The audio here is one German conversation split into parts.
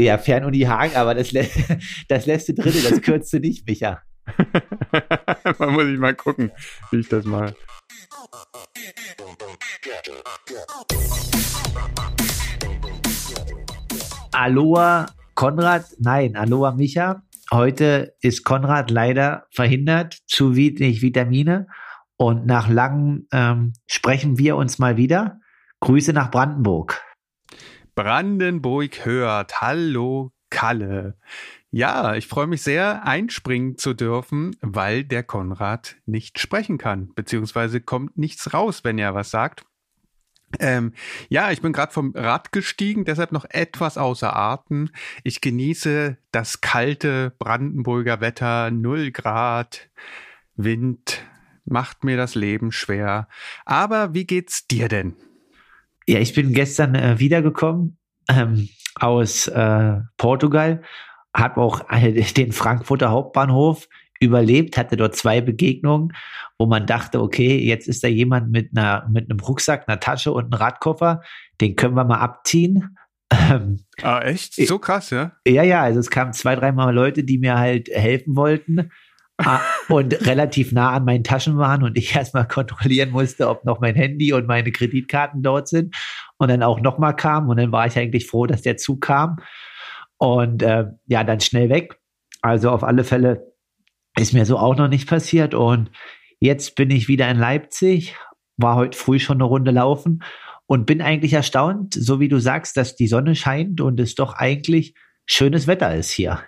Ja, Fernuni Hagen, aber das, das du drin, das kürzt du nicht, Micha. Man muss ich mal gucken, wie ich das mache. Aloha Konrad, nein, Aloha Micha. Heute ist Konrad leider verhindert, zu wenig Vitamine. Und nach langem ähm, sprechen wir uns mal wieder. Grüße nach Brandenburg. Brandenburg hört. Hallo, Kalle. Ja, ich freue mich sehr, einspringen zu dürfen, weil der Konrad nicht sprechen kann, beziehungsweise kommt nichts raus, wenn er was sagt. Ähm, ja, ich bin gerade vom Rad gestiegen, deshalb noch etwas außer Atem. Ich genieße das kalte Brandenburger Wetter, 0 Grad, Wind, macht mir das Leben schwer. Aber wie geht's dir denn? Ja, ich bin gestern äh, wiedergekommen ähm, aus äh, Portugal, habe auch äh, den Frankfurter Hauptbahnhof überlebt, hatte dort zwei Begegnungen, wo man dachte, okay, jetzt ist da jemand mit einer mit einem Rucksack, einer Tasche und einem Radkoffer, den können wir mal abziehen. Ähm, ah, echt? So krass, ja? Ja, ja, also es kamen zwei, dreimal Leute, die mir halt helfen wollten und relativ nah an meinen Taschen waren und ich erstmal kontrollieren musste, ob noch mein Handy und meine Kreditkarten dort sind und dann auch nochmal kam und dann war ich eigentlich froh, dass der Zug kam und äh, ja, dann schnell weg. Also auf alle Fälle ist mir so auch noch nicht passiert. Und jetzt bin ich wieder in Leipzig, war heute früh schon eine Runde laufen und bin eigentlich erstaunt, so wie du sagst, dass die Sonne scheint und es doch eigentlich schönes Wetter ist hier.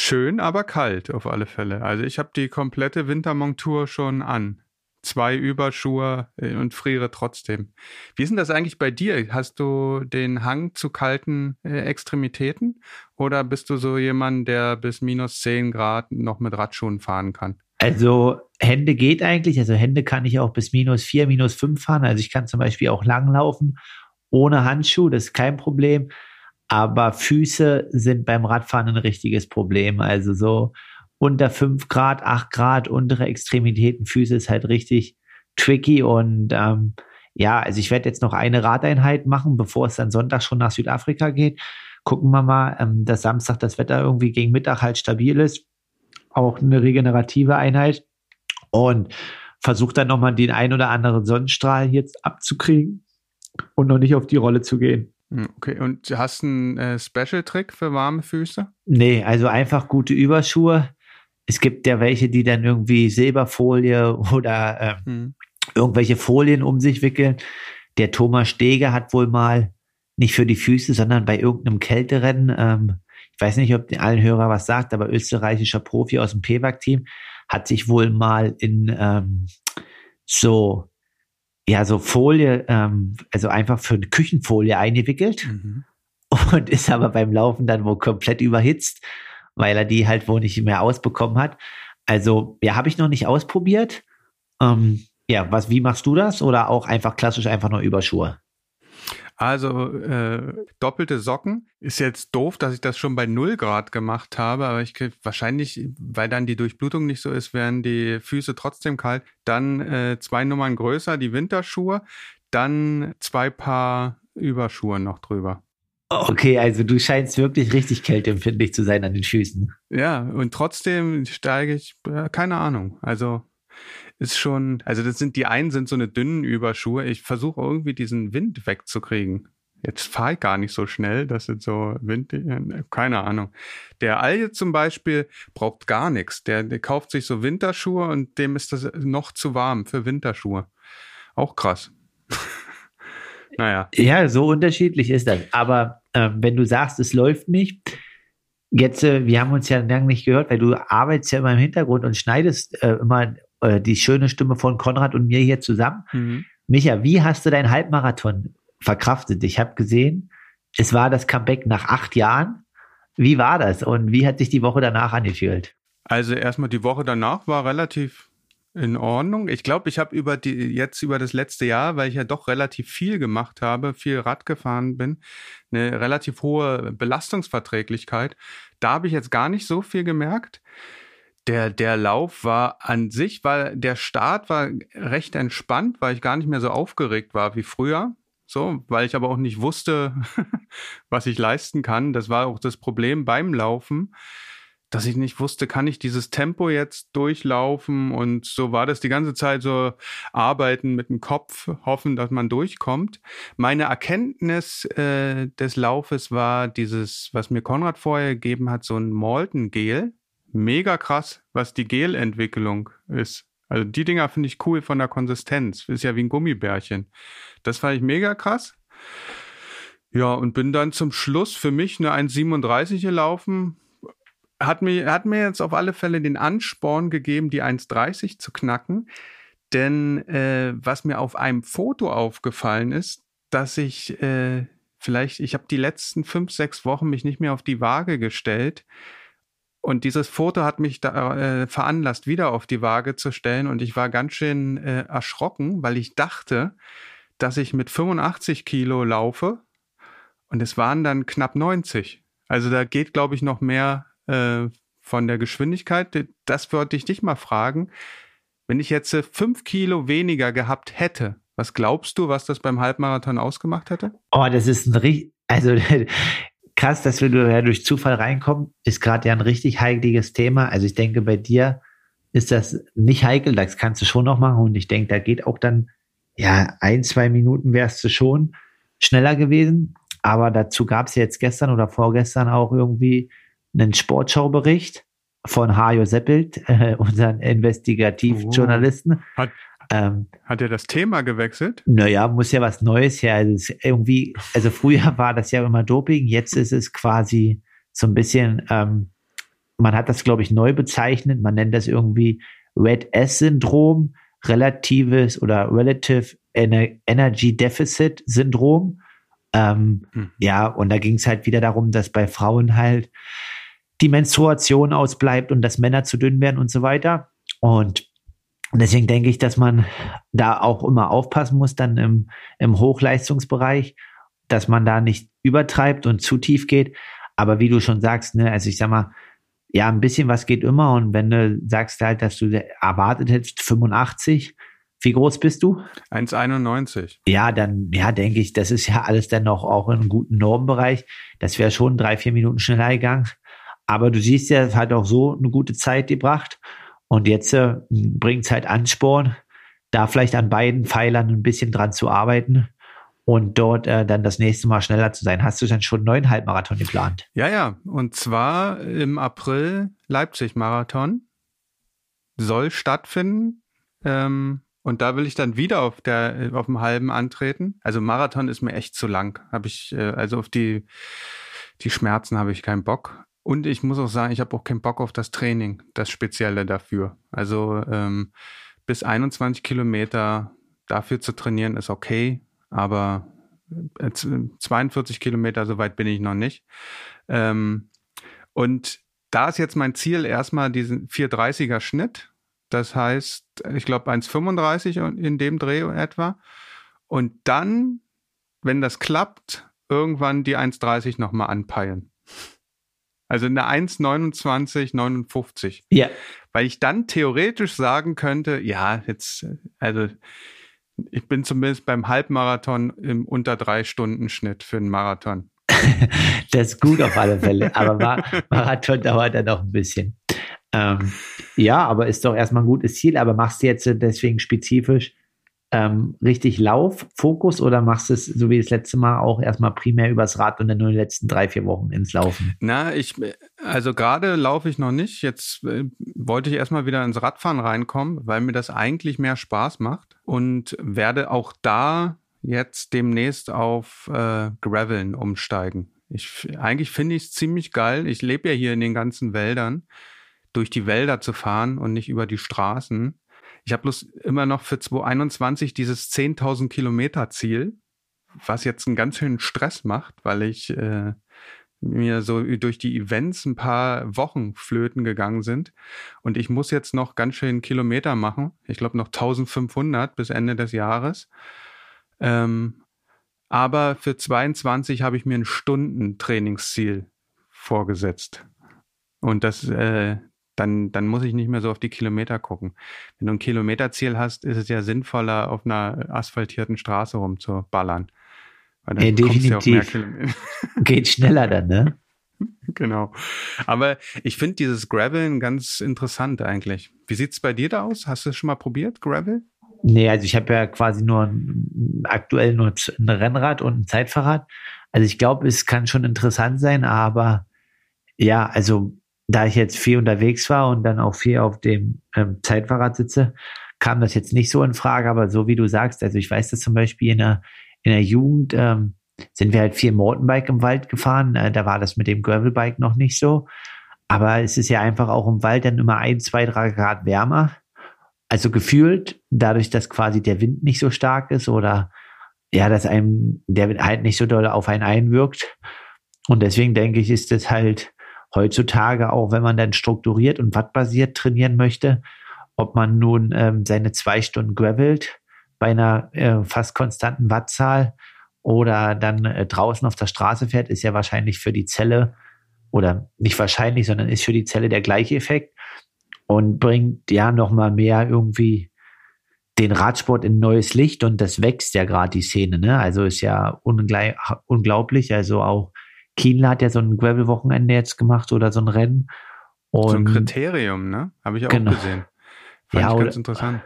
Schön, aber kalt auf alle Fälle. Also ich habe die komplette Wintermontur schon an zwei Überschuhe äh, und friere trotzdem. Wie ist denn das eigentlich bei dir? Hast du den Hang zu kalten äh, Extremitäten oder bist du so jemand, der bis minus 10 Grad noch mit Radschuhen fahren kann? Also Hände geht eigentlich, also Hände kann ich auch bis minus 4, minus 5 fahren. Also ich kann zum Beispiel auch langlaufen ohne Handschuh, das ist kein Problem. Aber Füße sind beim Radfahren ein richtiges Problem. Also so unter 5 Grad, 8 Grad, untere Extremitäten, Füße ist halt richtig tricky und ähm, ja, also ich werde jetzt noch eine Radeinheit machen, bevor es dann Sonntag schon nach Südafrika geht. Gucken wir mal, ähm, dass Samstag das Wetter irgendwie gegen Mittag halt stabil ist. Auch eine regenerative Einheit. Und versuche dann nochmal den ein oder anderen Sonnenstrahl jetzt abzukriegen und noch nicht auf die Rolle zu gehen. Hm, okay, und hast du einen äh, Special-Trick für warme Füße? Nee, also einfach gute Überschuhe es gibt ja welche, die dann irgendwie Silberfolie oder äh, hm. irgendwelche Folien um sich wickeln. Der Thomas Steger hat wohl mal nicht für die Füße, sondern bei irgendeinem Kälterennen, ähm, ich weiß nicht, ob allen Hörer was sagt, aber österreichischer Profi aus dem PWAG-Team hat sich wohl mal in ähm, so ja so Folie, ähm, also einfach für eine Küchenfolie eingewickelt mhm. und ist aber beim Laufen dann wohl komplett überhitzt weil er die halt wohl nicht mehr ausbekommen hat. Also, ja, habe ich noch nicht ausprobiert. Ähm, ja, was, wie machst du das? Oder auch einfach klassisch einfach nur Überschuhe? Also äh, doppelte Socken ist jetzt doof, dass ich das schon bei 0 Grad gemacht habe, aber ich wahrscheinlich, weil dann die Durchblutung nicht so ist, werden die Füße trotzdem kalt. Dann äh, zwei Nummern größer, die Winterschuhe, dann zwei Paar Überschuhe noch drüber. Okay, also du scheinst wirklich richtig kälteempfindlich zu sein an den Füßen. Ja, und trotzdem steige ich, äh, keine Ahnung. Also ist schon, also das sind die einen sind so eine dünnen Überschuhe. Ich versuche irgendwie diesen Wind wegzukriegen. Jetzt fahre ich gar nicht so schnell, das sind so Wind, äh, keine Ahnung. Der Alje zum Beispiel braucht gar nichts. Der, der kauft sich so Winterschuhe und dem ist das noch zu warm für Winterschuhe. Auch krass. naja. Ja, so unterschiedlich ist das. Aber äh, wenn du sagst, es läuft nicht, jetzt, äh, wir haben uns ja lange nicht gehört, weil du arbeitest ja immer im Hintergrund und schneidest äh, immer äh, die schöne Stimme von Konrad und mir hier zusammen. Mhm. Micha, wie hast du deinen Halbmarathon verkraftet? Ich habe gesehen, es war das Comeback nach acht Jahren. Wie war das und wie hat sich die Woche danach angefühlt? Also erstmal die Woche danach war relativ in Ordnung. Ich glaube, ich habe über die jetzt über das letzte Jahr, weil ich ja doch relativ viel gemacht habe, viel Rad gefahren bin, eine relativ hohe Belastungsverträglichkeit. Da habe ich jetzt gar nicht so viel gemerkt. Der, der Lauf war an sich, weil der Start war recht entspannt, weil ich gar nicht mehr so aufgeregt war wie früher. so, weil ich aber auch nicht wusste, was ich leisten kann. Das war auch das Problem beim Laufen, dass ich nicht wusste, kann ich dieses Tempo jetzt durchlaufen? Und so war das die ganze Zeit so arbeiten mit dem Kopf, hoffen, dass man durchkommt. Meine Erkenntnis äh, des Laufes war dieses, was mir Konrad vorher gegeben hat, so ein Molten Gel. Mega krass, was die Gelentwicklung ist. Also die Dinger finde ich cool von der Konsistenz. Ist ja wie ein Gummibärchen. Das fand ich mega krass. Ja, und bin dann zum Schluss für mich eine 1,37 gelaufen. Hat mir, hat mir jetzt auf alle Fälle den Ansporn gegeben, die 1,30 zu knacken. Denn äh, was mir auf einem Foto aufgefallen ist, dass ich äh, vielleicht, ich habe die letzten fünf, sechs Wochen mich nicht mehr auf die Waage gestellt und dieses Foto hat mich da äh, veranlasst, wieder auf die Waage zu stellen. Und ich war ganz schön äh, erschrocken, weil ich dachte, dass ich mit 85 Kilo laufe. Und es waren dann knapp 90. Also da geht, glaube ich, noch mehr äh, von der Geschwindigkeit. Das wollte ich dich mal fragen. Wenn ich jetzt äh, fünf Kilo weniger gehabt hätte, was glaubst du, was das beim Halbmarathon ausgemacht hätte? Oh, das ist ein richtig, also krass, dass wir ja durch Zufall reinkommen, ist gerade ja ein richtig heikliges Thema. Also ich denke, bei dir ist das nicht heikel, das kannst du schon noch machen. Und ich denke, da geht auch dann, ja, ein, zwei Minuten wärst du schon schneller gewesen. Aber dazu gab es jetzt gestern oder vorgestern auch irgendwie einen Sportschaubericht von Hajo Seppelt, äh, unseren Investigativjournalisten. Oh. Hat, ähm, Hat er das Thema gewechselt? Naja, muss ja was Neues her. Also irgendwie, also früher war das ja immer Doping, jetzt ist es quasi so ein bisschen, ähm, man hat das, glaube ich, neu bezeichnet. Man nennt das irgendwie Red S-Syndrom, relatives oder Relative Energy Deficit Syndrom. Ähm, hm. Ja, und da ging es halt wieder darum, dass bei Frauen halt die Menstruation ausbleibt und dass Männer zu dünn werden und so weiter. Und und deswegen denke ich, dass man da auch immer aufpassen muss, dann im, im Hochleistungsbereich, dass man da nicht übertreibt und zu tief geht. Aber wie du schon sagst, ne, also ich sag mal, ja, ein bisschen was geht immer. Und wenn du sagst halt, dass du erwartet hättest 85, wie groß bist du? 1,91. Ja, dann, ja, denke ich, das ist ja alles dann noch auch in einem guten Normbereich. Das wäre schon drei, vier Minuten schneller gegangen. Aber du siehst ja, es hat auch so eine gute Zeit gebracht. Und jetzt äh, bringt es halt Ansporn, da vielleicht an beiden Pfeilern ein bisschen dran zu arbeiten und dort äh, dann das nächste Mal schneller zu sein. Hast du dann schon neun Halbmarathon geplant? Ja, ja. Und zwar im April Leipzig-Marathon soll stattfinden. Ähm, und da will ich dann wieder auf der auf dem halben antreten. Also Marathon ist mir echt zu lang. Habe ich äh, also auf die die Schmerzen habe ich keinen Bock. Und ich muss auch sagen, ich habe auch keinen Bock auf das Training, das Spezielle dafür. Also ähm, bis 21 Kilometer dafür zu trainieren ist okay, aber 42 äh, Kilometer, so weit bin ich noch nicht. Ähm, und da ist jetzt mein Ziel erstmal diesen 430er Schnitt. Das heißt, ich glaube 1,35 in dem Dreh etwa. Und dann, wenn das klappt, irgendwann die 1,30 nochmal anpeilen. Also eine 1,29,59. Ja. Weil ich dann theoretisch sagen könnte, ja, jetzt, also ich bin zumindest beim Halbmarathon im unter drei Stunden Schnitt für einen Marathon. das ist gut auf alle Fälle, aber Marathon dauert dann noch ein bisschen. Ähm, ja, aber ist doch erstmal ein gutes Ziel, aber machst du jetzt deswegen spezifisch ähm, richtig Lauffokus oder machst du es so wie das letzte Mal auch erstmal primär übers Rad und dann nur die letzten drei, vier Wochen ins Laufen? Na, ich, also gerade laufe ich noch nicht. Jetzt äh, wollte ich erstmal wieder ins Radfahren reinkommen, weil mir das eigentlich mehr Spaß macht und werde auch da jetzt demnächst auf äh, Graveln umsteigen. Ich, eigentlich finde ich es ziemlich geil. Ich lebe ja hier in den ganzen Wäldern, durch die Wälder zu fahren und nicht über die Straßen. Ich habe bloß immer noch für 2021 dieses 10.000 Kilometer Ziel, was jetzt einen ganz schönen Stress macht, weil ich äh, mir so durch die Events ein paar Wochen flöten gegangen sind. Und ich muss jetzt noch ganz schön Kilometer machen. Ich glaube noch 1500 bis Ende des Jahres. Ähm, aber für 22 habe ich mir ein Stundentrainingsziel vorgesetzt. Und das, äh, dann, dann muss ich nicht mehr so auf die Kilometer gucken. Wenn du ein Kilometerziel hast, ist es ja sinnvoller, auf einer asphaltierten Straße rumzuballern. Weil ja, definitiv. Ja Geht schneller dann, ne? genau. Aber ich finde dieses Graveln ganz interessant eigentlich. Wie sieht es bei dir da aus? Hast du es schon mal probiert, Gravel? Nee, also ich habe ja quasi nur aktuell nur ein Rennrad und ein Zeitfahrrad. Also ich glaube, es kann schon interessant sein, aber ja, also da ich jetzt viel unterwegs war und dann auch viel auf dem ähm, Zeitfahrrad sitze, kam das jetzt nicht so in Frage. Aber so wie du sagst, also ich weiß das zum Beispiel in der, in der Jugend, ähm, sind wir halt viel Mountainbike im Wald gefahren. Äh, da war das mit dem Gravelbike noch nicht so. Aber es ist ja einfach auch im Wald dann immer ein, zwei, drei Grad wärmer. Also gefühlt, dadurch, dass quasi der Wind nicht so stark ist oder ja, dass einem der Wind halt nicht so doll auf einen einwirkt. Und deswegen denke ich, ist das halt heutzutage auch, wenn man dann strukturiert und wattbasiert trainieren möchte, ob man nun ähm, seine zwei Stunden gravelt bei einer äh, fast konstanten Wattzahl oder dann äh, draußen auf der Straße fährt, ist ja wahrscheinlich für die Zelle oder nicht wahrscheinlich, sondern ist für die Zelle der gleiche Effekt und bringt ja nochmal mehr irgendwie den Radsport in neues Licht und das wächst ja gerade die Szene, ne? Also ist ja unglaublich. Also auch Kienle hat ja so ein Gravel-Wochenende jetzt gemacht oder so ein Rennen. Und so ein Kriterium, ne? Habe ich auch genau. gesehen. Fand ja, ich ganz interessant.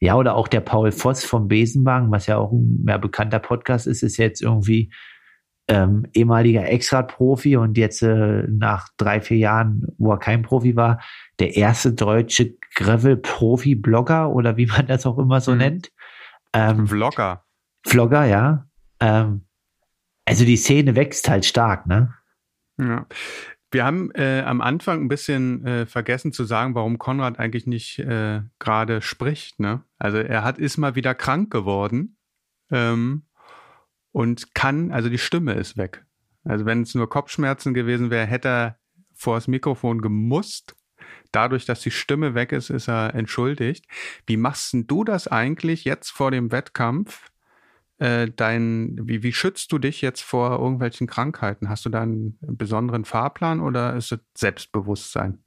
Ja, oder auch der Paul Voss vom Besenwagen, was ja auch ein mehr bekannter Podcast ist, ist jetzt irgendwie ähm, ehemaliger Ex-Rad-Profi und jetzt äh, nach drei, vier Jahren, wo er kein Profi war, der erste deutsche Gravel-Profi-Blogger oder wie man das auch immer so mhm. nennt. Ähm, Vlogger. Vlogger, ja. Ähm, also die Szene wächst halt stark, ne? Ja. Wir haben äh, am Anfang ein bisschen äh, vergessen zu sagen, warum Konrad eigentlich nicht äh, gerade spricht. Ne? Also er hat ist mal wieder krank geworden ähm, und kann, also die Stimme ist weg. Also wenn es nur Kopfschmerzen gewesen wäre, hätte er vor das Mikrofon gemusst. Dadurch, dass die Stimme weg ist, ist er entschuldigt. Wie machst du das eigentlich jetzt vor dem Wettkampf? Äh, dein, wie, wie schützt du dich jetzt vor irgendwelchen Krankheiten? Hast du da einen besonderen Fahrplan oder ist es Selbstbewusstsein?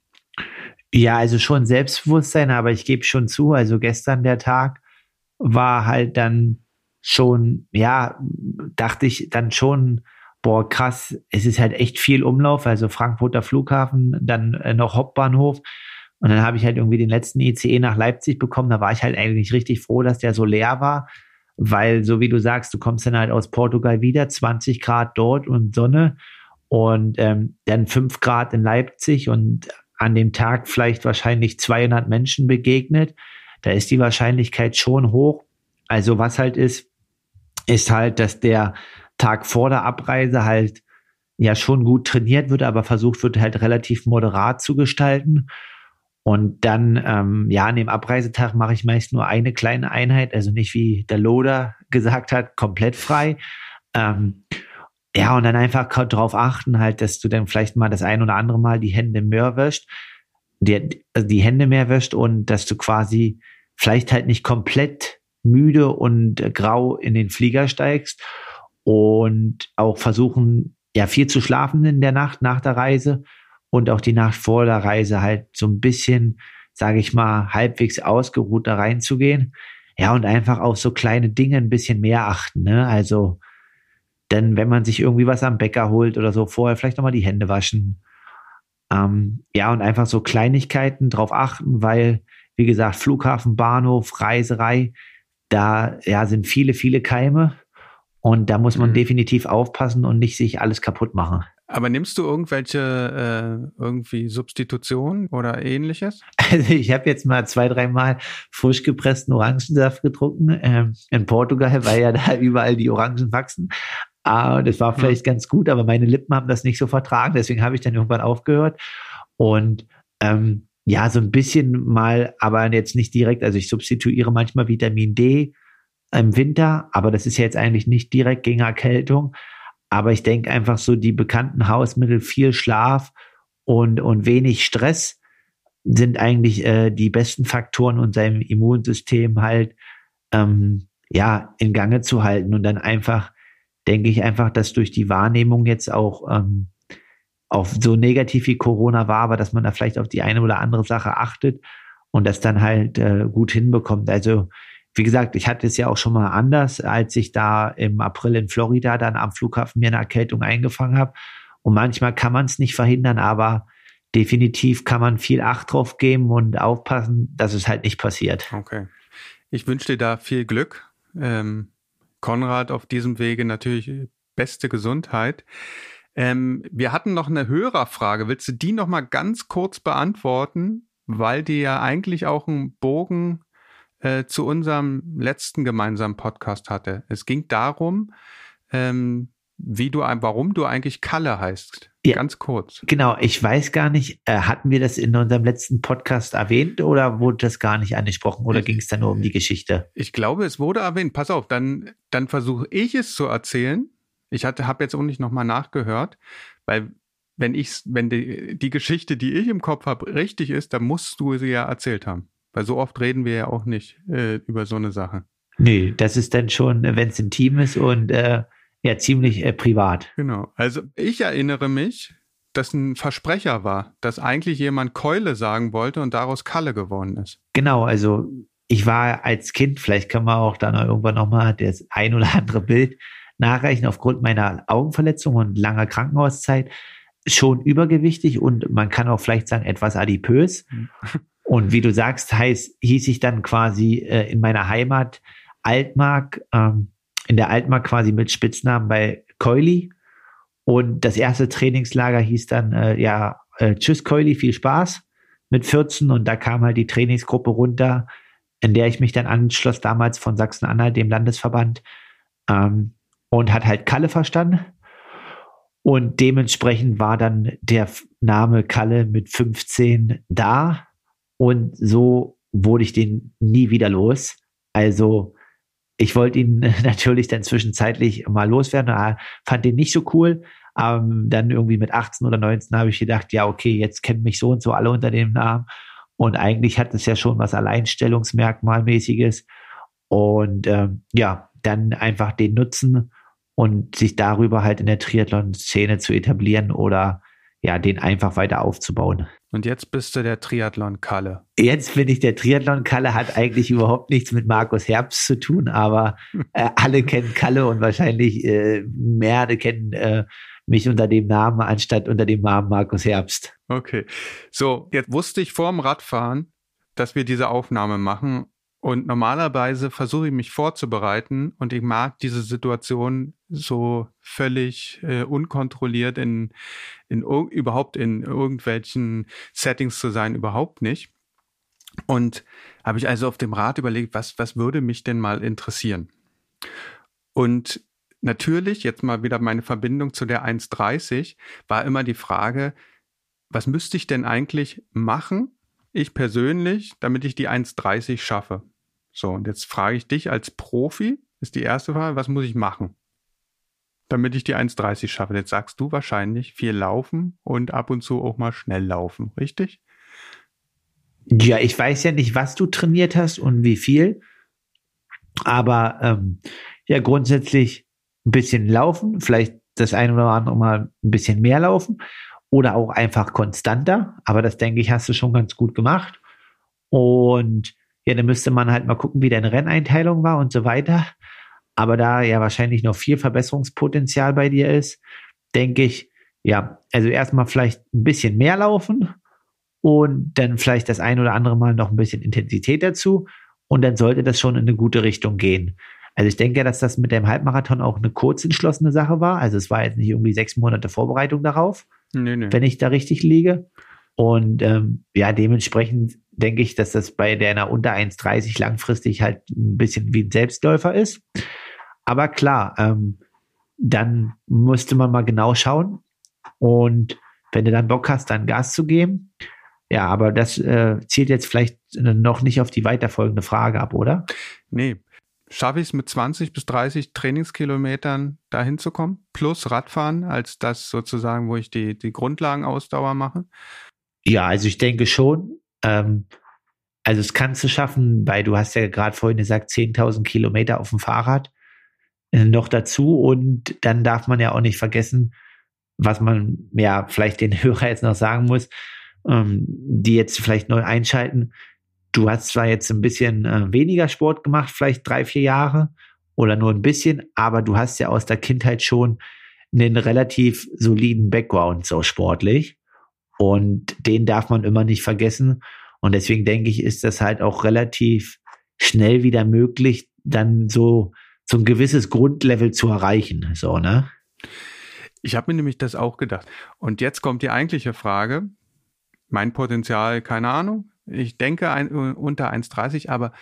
Ja, also schon Selbstbewusstsein, aber ich gebe schon zu, also gestern der Tag war halt dann schon, ja, dachte ich dann schon, boah, krass, es ist halt echt viel Umlauf, also Frankfurter Flughafen, dann äh, noch Hauptbahnhof. Und dann habe ich halt irgendwie den letzten ICE nach Leipzig bekommen. Da war ich halt eigentlich richtig froh, dass der so leer war weil so wie du sagst, du kommst dann halt aus Portugal wieder, 20 Grad dort und Sonne und ähm, dann 5 Grad in Leipzig und an dem Tag vielleicht wahrscheinlich 200 Menschen begegnet. Da ist die Wahrscheinlichkeit schon hoch. Also was halt ist, ist halt, dass der Tag vor der Abreise halt ja schon gut trainiert wird, aber versucht wird halt relativ moderat zu gestalten. Und dann, ähm, ja, an dem Abreisetag mache ich meist nur eine kleine Einheit, also nicht wie der Loader gesagt hat, komplett frei. Ähm, ja, und dann einfach darauf achten, halt, dass du dann vielleicht mal das ein oder andere Mal die Hände mehr wäscht, die, also die Hände mehr wäscht und dass du quasi vielleicht halt nicht komplett müde und grau in den Flieger steigst und auch versuchen, ja, viel zu schlafen in der Nacht nach der Reise und auch die Nacht vor der Reise halt so ein bisschen, sage ich mal, halbwegs ausgeruht da reinzugehen. Ja, und einfach auf so kleine Dinge ein bisschen mehr achten. Ne? Also, denn wenn man sich irgendwie was am Bäcker holt oder so, vorher vielleicht nochmal die Hände waschen. Ähm, ja, und einfach so Kleinigkeiten drauf achten, weil, wie gesagt, Flughafen, Bahnhof, Reiserei, da ja, sind viele, viele Keime. Und da muss man mhm. definitiv aufpassen und nicht sich alles kaputt machen. Aber nimmst du irgendwelche äh, irgendwie Substitution oder ähnliches? Also ich habe jetzt mal zwei, dreimal frisch gepressten Orangensaft getrunken ähm, in Portugal, weil ja da überall die Orangen wachsen. Ah, das war vielleicht ja. ganz gut, aber meine Lippen haben das nicht so vertragen, deswegen habe ich dann irgendwann aufgehört. Und ähm, ja, so ein bisschen mal, aber jetzt nicht direkt. Also ich substituiere manchmal Vitamin D im Winter, aber das ist ja jetzt eigentlich nicht direkt gegen Erkältung. Aber ich denke einfach so die bekannten Hausmittel, viel Schlaf und, und wenig Stress sind eigentlich äh, die besten Faktoren, um sein Immunsystem halt ähm, ja in Gange zu halten. Und dann einfach, denke ich einfach, dass durch die Wahrnehmung jetzt auch ähm, auf so negativ wie Corona war, aber dass man da vielleicht auf die eine oder andere Sache achtet und das dann halt äh, gut hinbekommt. Also wie gesagt, ich hatte es ja auch schon mal anders, als ich da im April in Florida dann am Flughafen mir eine Erkältung eingefangen habe. Und manchmal kann man es nicht verhindern, aber definitiv kann man viel Acht drauf geben und aufpassen, dass es halt nicht passiert. Okay. Ich wünsche dir da viel Glück. Ähm, Konrad auf diesem Wege natürlich beste Gesundheit. Ähm, wir hatten noch eine Hörerfrage. Willst du die noch mal ganz kurz beantworten? Weil die ja eigentlich auch einen Bogen äh, zu unserem letzten gemeinsamen Podcast hatte. Es ging darum, ähm, wie du, warum du eigentlich Kalle heißt. Ja, Ganz kurz. Genau, ich weiß gar nicht, äh, hatten wir das in unserem letzten Podcast erwähnt oder wurde das gar nicht angesprochen oder ging es da nur um die Geschichte? Ich glaube, es wurde erwähnt. Pass auf, dann, dann versuche ich es zu erzählen. Ich hatte, habe jetzt auch nicht nochmal nachgehört, weil wenn ich, wenn die, die Geschichte, die ich im Kopf habe, richtig ist, dann musst du sie ja erzählt haben. Weil so oft reden wir ja auch nicht äh, über so eine Sache. Nee, das ist dann schon, wenn es intim ist und äh, ja, ziemlich äh, privat. Genau. Also ich erinnere mich, dass ein Versprecher war, dass eigentlich jemand Keule sagen wollte und daraus Kalle geworden ist. Genau, also ich war als Kind, vielleicht können wir auch dann irgendwann nochmal das ein oder andere Bild nachreichen, aufgrund meiner Augenverletzung und langer Krankenhauszeit schon übergewichtig und man kann auch vielleicht sagen etwas adipös. Und wie du sagst, heißt, hieß ich dann quasi äh, in meiner Heimat Altmark, ähm, in der Altmark quasi mit Spitznamen bei Keuli. Und das erste Trainingslager hieß dann, äh, ja, äh, tschüss Keuli, viel Spaß mit 14. Und da kam halt die Trainingsgruppe runter, in der ich mich dann anschloss, damals von Sachsen-Anhalt, dem Landesverband, ähm, und hat halt Kalle verstanden. Und dementsprechend war dann der Name Kalle mit 15 da. Und so wurde ich den nie wieder los. Also ich wollte ihn natürlich dann zwischenzeitlich mal loswerden, fand den nicht so cool. Ähm, dann irgendwie mit 18 oder 19 habe ich gedacht, ja, okay, jetzt kennen mich so und so alle unter dem Namen. Und eigentlich hat es ja schon was Alleinstellungsmerkmalmäßiges. Und ähm, ja, dann einfach den nutzen und sich darüber halt in der Triathlon-Szene zu etablieren oder ja, den einfach weiter aufzubauen. Und jetzt bist du der Triathlon-Kalle. Jetzt bin ich der Triathlon-Kalle, hat eigentlich überhaupt nichts mit Markus Herbst zu tun, aber äh, alle kennen Kalle und wahrscheinlich äh, mehr kennen äh, mich unter dem Namen anstatt unter dem Namen Markus Herbst. Okay. So, jetzt wusste ich vor dem Radfahren, dass wir diese Aufnahme machen und normalerweise versuche ich mich vorzubereiten und ich mag diese Situation so völlig äh, unkontrolliert in, in überhaupt in irgendwelchen Settings zu sein, überhaupt nicht. Und habe ich also auf dem Rad überlegt, was, was würde mich denn mal interessieren? Und natürlich, jetzt mal wieder meine Verbindung zu der 1.30, war immer die Frage, was müsste ich denn eigentlich machen, ich persönlich, damit ich die 1.30 schaffe? So, und jetzt frage ich dich als Profi, ist die erste Frage, was muss ich machen, damit ich die 1,30 schaffe? Jetzt sagst du wahrscheinlich viel laufen und ab und zu auch mal schnell laufen, richtig? Ja, ich weiß ja nicht, was du trainiert hast und wie viel, aber ähm, ja, grundsätzlich ein bisschen laufen, vielleicht das ein oder andere Mal ein bisschen mehr laufen oder auch einfach konstanter, aber das denke ich, hast du schon ganz gut gemacht. Und ja, dann müsste man halt mal gucken, wie deine Renneinteilung war und so weiter. Aber da ja wahrscheinlich noch viel Verbesserungspotenzial bei dir ist, denke ich, ja, also erstmal vielleicht ein bisschen mehr laufen und dann vielleicht das ein oder andere Mal noch ein bisschen Intensität dazu und dann sollte das schon in eine gute Richtung gehen. Also ich denke, dass das mit dem Halbmarathon auch eine kurz entschlossene Sache war. Also es war jetzt nicht irgendwie sechs Monate Vorbereitung darauf, nee, nee. wenn ich da richtig liege. Und ähm, ja, dementsprechend denke ich, dass das bei der unter 1,30 langfristig halt ein bisschen wie ein Selbstläufer ist. Aber klar, ähm, dann musste man mal genau schauen. Und wenn du dann Bock hast, dann Gas zu geben. Ja, aber das äh, zielt jetzt vielleicht noch nicht auf die weiterfolgende Frage ab, oder? Nee. Schaffe ich es mit 20 bis 30 Trainingskilometern dahin zu kommen? Plus Radfahren als das sozusagen, wo ich die, die Grundlagenausdauer mache? Ja, also ich denke schon. Ähm, also es kannst du schaffen, weil du hast ja gerade vorhin gesagt, 10.000 Kilometer auf dem Fahrrad äh, noch dazu. Und dann darf man ja auch nicht vergessen, was man ja vielleicht den Hörer jetzt noch sagen muss, ähm, die jetzt vielleicht neu einschalten. du hast zwar jetzt ein bisschen äh, weniger Sport gemacht, vielleicht drei, vier Jahre oder nur ein bisschen, aber du hast ja aus der Kindheit schon einen relativ soliden Background, so sportlich. Und den darf man immer nicht vergessen. Und deswegen denke ich, ist das halt auch relativ schnell wieder möglich, dann so, so ein gewisses Grundlevel zu erreichen. So, ne? Ich habe mir nämlich das auch gedacht. Und jetzt kommt die eigentliche Frage. Mein Potenzial, keine Ahnung. Ich denke ein, unter 1,30, aber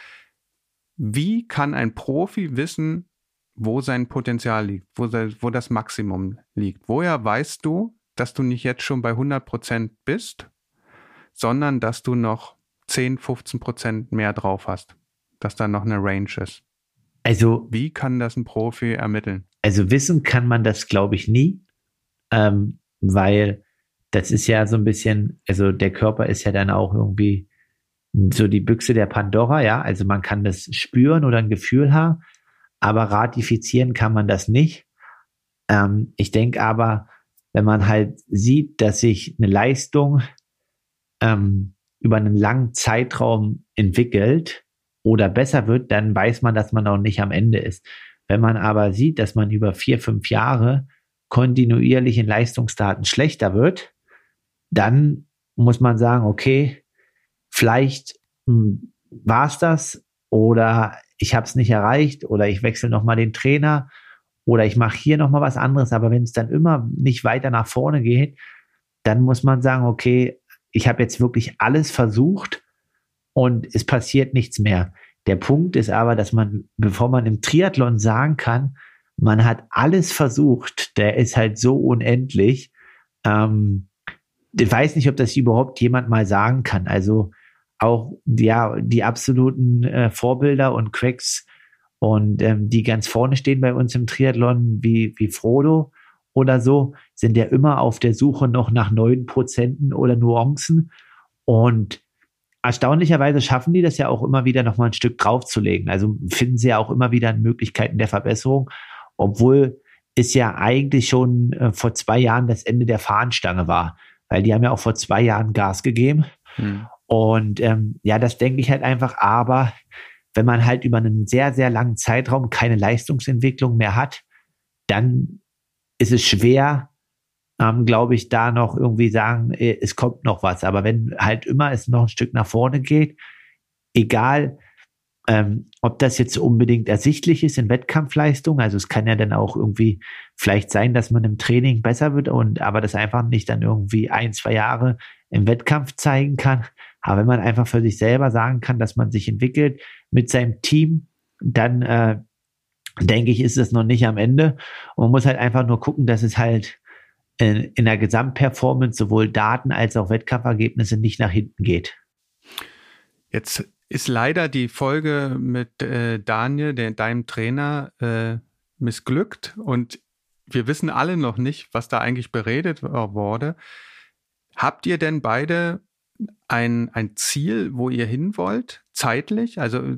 wie kann ein Profi wissen, wo sein Potenzial liegt, wo, wo das Maximum liegt? Woher weißt du, dass du nicht jetzt schon bei 100 Prozent bist, sondern dass du noch 10, 15 Prozent mehr drauf hast, dass da noch eine Range ist? Also, wie kann das ein Profi ermitteln? Also wissen kann man das, glaube ich, nie ähm, weil das ist ja so ein bisschen, also der Körper ist ja dann auch irgendwie so die Büchse der Pandora, ja, also man kann das spüren oder ein Gefühl haben, aber ratifizieren kann man das nicht. Ähm, ich denke aber, wenn man halt sieht, dass sich eine Leistung ähm, über einen langen Zeitraum entwickelt oder besser wird, dann weiß man, dass man auch nicht am Ende ist. Wenn man aber sieht, dass man über vier, fünf Jahre kontinuierlich in Leistungsdaten schlechter wird, dann muss man sagen, okay, vielleicht hm, war es das oder ich habe es nicht erreicht oder ich wechsle nochmal den Trainer oder ich mache hier nochmal was anderes. Aber wenn es dann immer nicht weiter nach vorne geht, dann muss man sagen, okay, ich habe jetzt wirklich alles versucht und es passiert nichts mehr. Der Punkt ist aber, dass man, bevor man im Triathlon sagen kann, man hat alles versucht, der ist halt so unendlich. Ähm, ich weiß nicht, ob das überhaupt jemand mal sagen kann. Also auch ja, die absoluten äh, Vorbilder und Cracks und ähm, die ganz vorne stehen bei uns im Triathlon, wie, wie Frodo oder so, sind ja immer auf der Suche noch nach neuen Prozenten oder Nuancen. Und erstaunlicherweise schaffen die das ja auch immer wieder noch mal ein Stück draufzulegen. Also finden sie ja auch immer wieder Möglichkeiten der Verbesserung obwohl es ja eigentlich schon äh, vor zwei Jahren das Ende der Fahnenstange war, weil die haben ja auch vor zwei Jahren Gas gegeben. Hm. Und ähm, ja, das denke ich halt einfach, aber wenn man halt über einen sehr, sehr langen Zeitraum keine Leistungsentwicklung mehr hat, dann ist es schwer, ähm, glaube ich, da noch irgendwie sagen, äh, es kommt noch was. Aber wenn halt immer es noch ein Stück nach vorne geht, egal ähm, ob das jetzt unbedingt ersichtlich ist in Wettkampfleistung, also es kann ja dann auch irgendwie vielleicht sein, dass man im Training besser wird und aber das einfach nicht dann irgendwie ein, zwei Jahre im Wettkampf zeigen kann. Aber wenn man einfach für sich selber sagen kann, dass man sich entwickelt mit seinem Team, dann äh, denke ich, ist es noch nicht am Ende. Und man muss halt einfach nur gucken, dass es halt in, in der Gesamtperformance sowohl Daten als auch Wettkampfergebnisse nicht nach hinten geht. Jetzt ist leider die Folge mit äh, Daniel, der, deinem Trainer, äh, missglückt und wir wissen alle noch nicht, was da eigentlich beredet wurde. Habt ihr denn beide ein, ein Ziel, wo ihr hin wollt, zeitlich? Also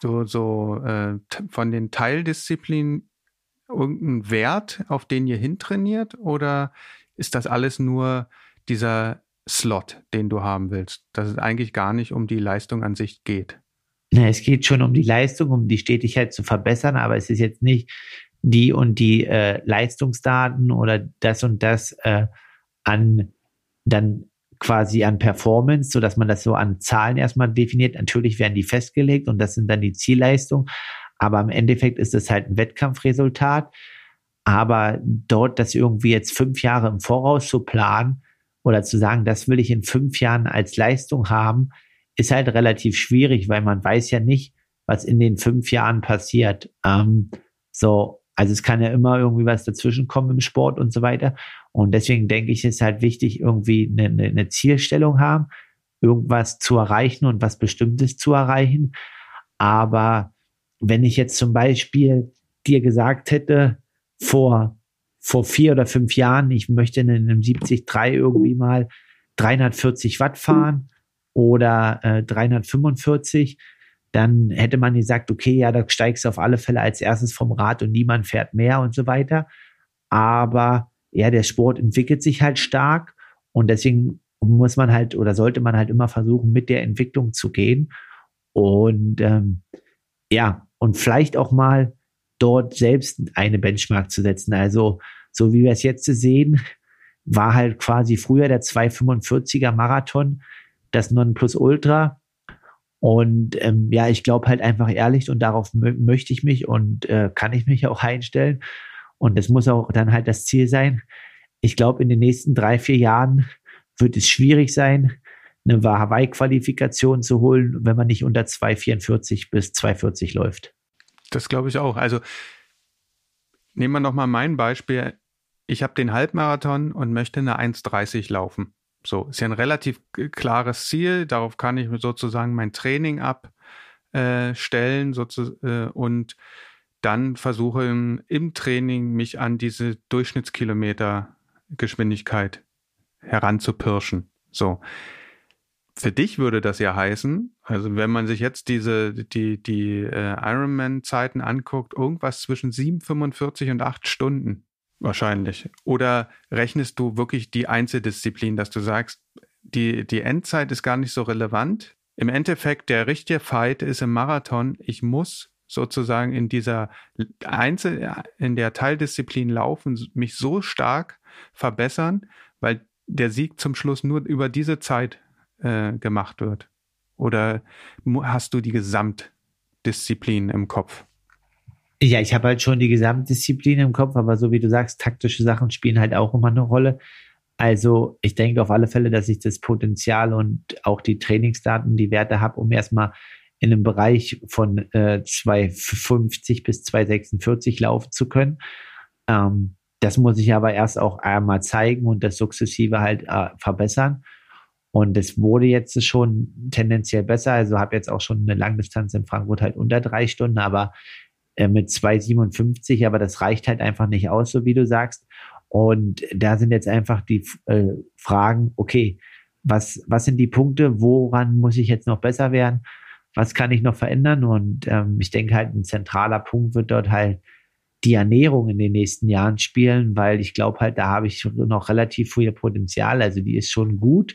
so, so äh, von den Teildisziplinen irgendein Wert, auf den ihr hintrainiert? Oder ist das alles nur dieser Slot, den du haben willst, dass es eigentlich gar nicht um die Leistung an sich geht. Na, es geht schon um die Leistung, um die Stetigkeit zu verbessern, aber es ist jetzt nicht die und die äh, Leistungsdaten oder das und das äh, an dann quasi an Performance, so dass man das so an Zahlen erstmal definiert. Natürlich werden die festgelegt und das sind dann die Zielleistungen, aber im Endeffekt ist es halt ein Wettkampfresultat. Aber dort das irgendwie jetzt fünf Jahre im Voraus zu planen, oder zu sagen, das will ich in fünf Jahren als Leistung haben, ist halt relativ schwierig, weil man weiß ja nicht, was in den fünf Jahren passiert. Ähm, so, also es kann ja immer irgendwie was dazwischenkommen im Sport und so weiter. Und deswegen denke ich, ist halt wichtig, irgendwie eine, eine Zielstellung haben, irgendwas zu erreichen und was Bestimmtes zu erreichen. Aber wenn ich jetzt zum Beispiel dir gesagt hätte, vor vor vier oder fünf Jahren, ich möchte in einem 73 irgendwie mal 340 Watt fahren oder äh, 345, dann hätte man gesagt, okay, ja, da steigst du auf alle Fälle als erstes vom Rad und niemand fährt mehr und so weiter. Aber ja, der Sport entwickelt sich halt stark und deswegen muss man halt oder sollte man halt immer versuchen, mit der Entwicklung zu gehen. Und ähm, ja, und vielleicht auch mal dort selbst eine Benchmark zu setzen. Also, so wie wir es jetzt sehen, war halt quasi früher der 245er Marathon das Nonplusultra. Und ähm, ja, ich glaube halt einfach ehrlich und darauf möchte ich mich und äh, kann ich mich auch einstellen. Und das muss auch dann halt das Ziel sein. Ich glaube, in den nächsten drei, vier Jahren wird es schwierig sein, eine Hawaii-Qualifikation zu holen, wenn man nicht unter 2,44 bis 2,40 läuft. Das glaube ich auch. Also nehmen wir nochmal mein Beispiel. Ich habe den Halbmarathon und möchte eine 1,30 laufen. So, ist ja ein relativ klares Ziel. Darauf kann ich sozusagen mein Training abstellen äh, und dann versuche im, Training mich an diese Durchschnittskilometergeschwindigkeit heranzupirschen. So. Für dich würde das ja heißen, also wenn man sich jetzt diese, die, die äh, Ironman-Zeiten anguckt, irgendwas zwischen 7,45 und 8 Stunden wahrscheinlich. Oder rechnest du wirklich die Einzeldisziplin, dass du sagst, die, die Endzeit ist gar nicht so relevant? Im Endeffekt, der richtige Fight ist im Marathon, ich muss sozusagen in dieser Einzel, in der Teildisziplin laufen, mich so stark verbessern, weil der Sieg zum Schluss nur über diese Zeit äh, gemacht wird? Oder hast du die Gesamtdisziplin im Kopf? Ja, ich habe halt schon die Gesamtdisziplin im Kopf, aber so wie du sagst, taktische Sachen spielen halt auch immer eine Rolle. Also ich denke auf alle Fälle, dass ich das Potenzial und auch die Trainingsdaten, die Werte habe, um erstmal in einem Bereich von äh, 250 bis 246 laufen zu können. Ähm, das muss ich aber erst auch einmal zeigen und das sukzessive halt äh, verbessern. Und es wurde jetzt schon tendenziell besser. Also habe jetzt auch schon eine Langdistanz in Frankfurt halt unter drei Stunden, aber äh, mit 2,57, aber das reicht halt einfach nicht aus, so wie du sagst. Und da sind jetzt einfach die äh, Fragen, okay, was, was sind die Punkte, woran muss ich jetzt noch besser werden? Was kann ich noch verändern? Und ähm, ich denke halt, ein zentraler Punkt wird dort halt die Ernährung in den nächsten Jahren spielen, weil ich glaube halt, da habe ich noch relativ viel Potenzial. Also die ist schon gut,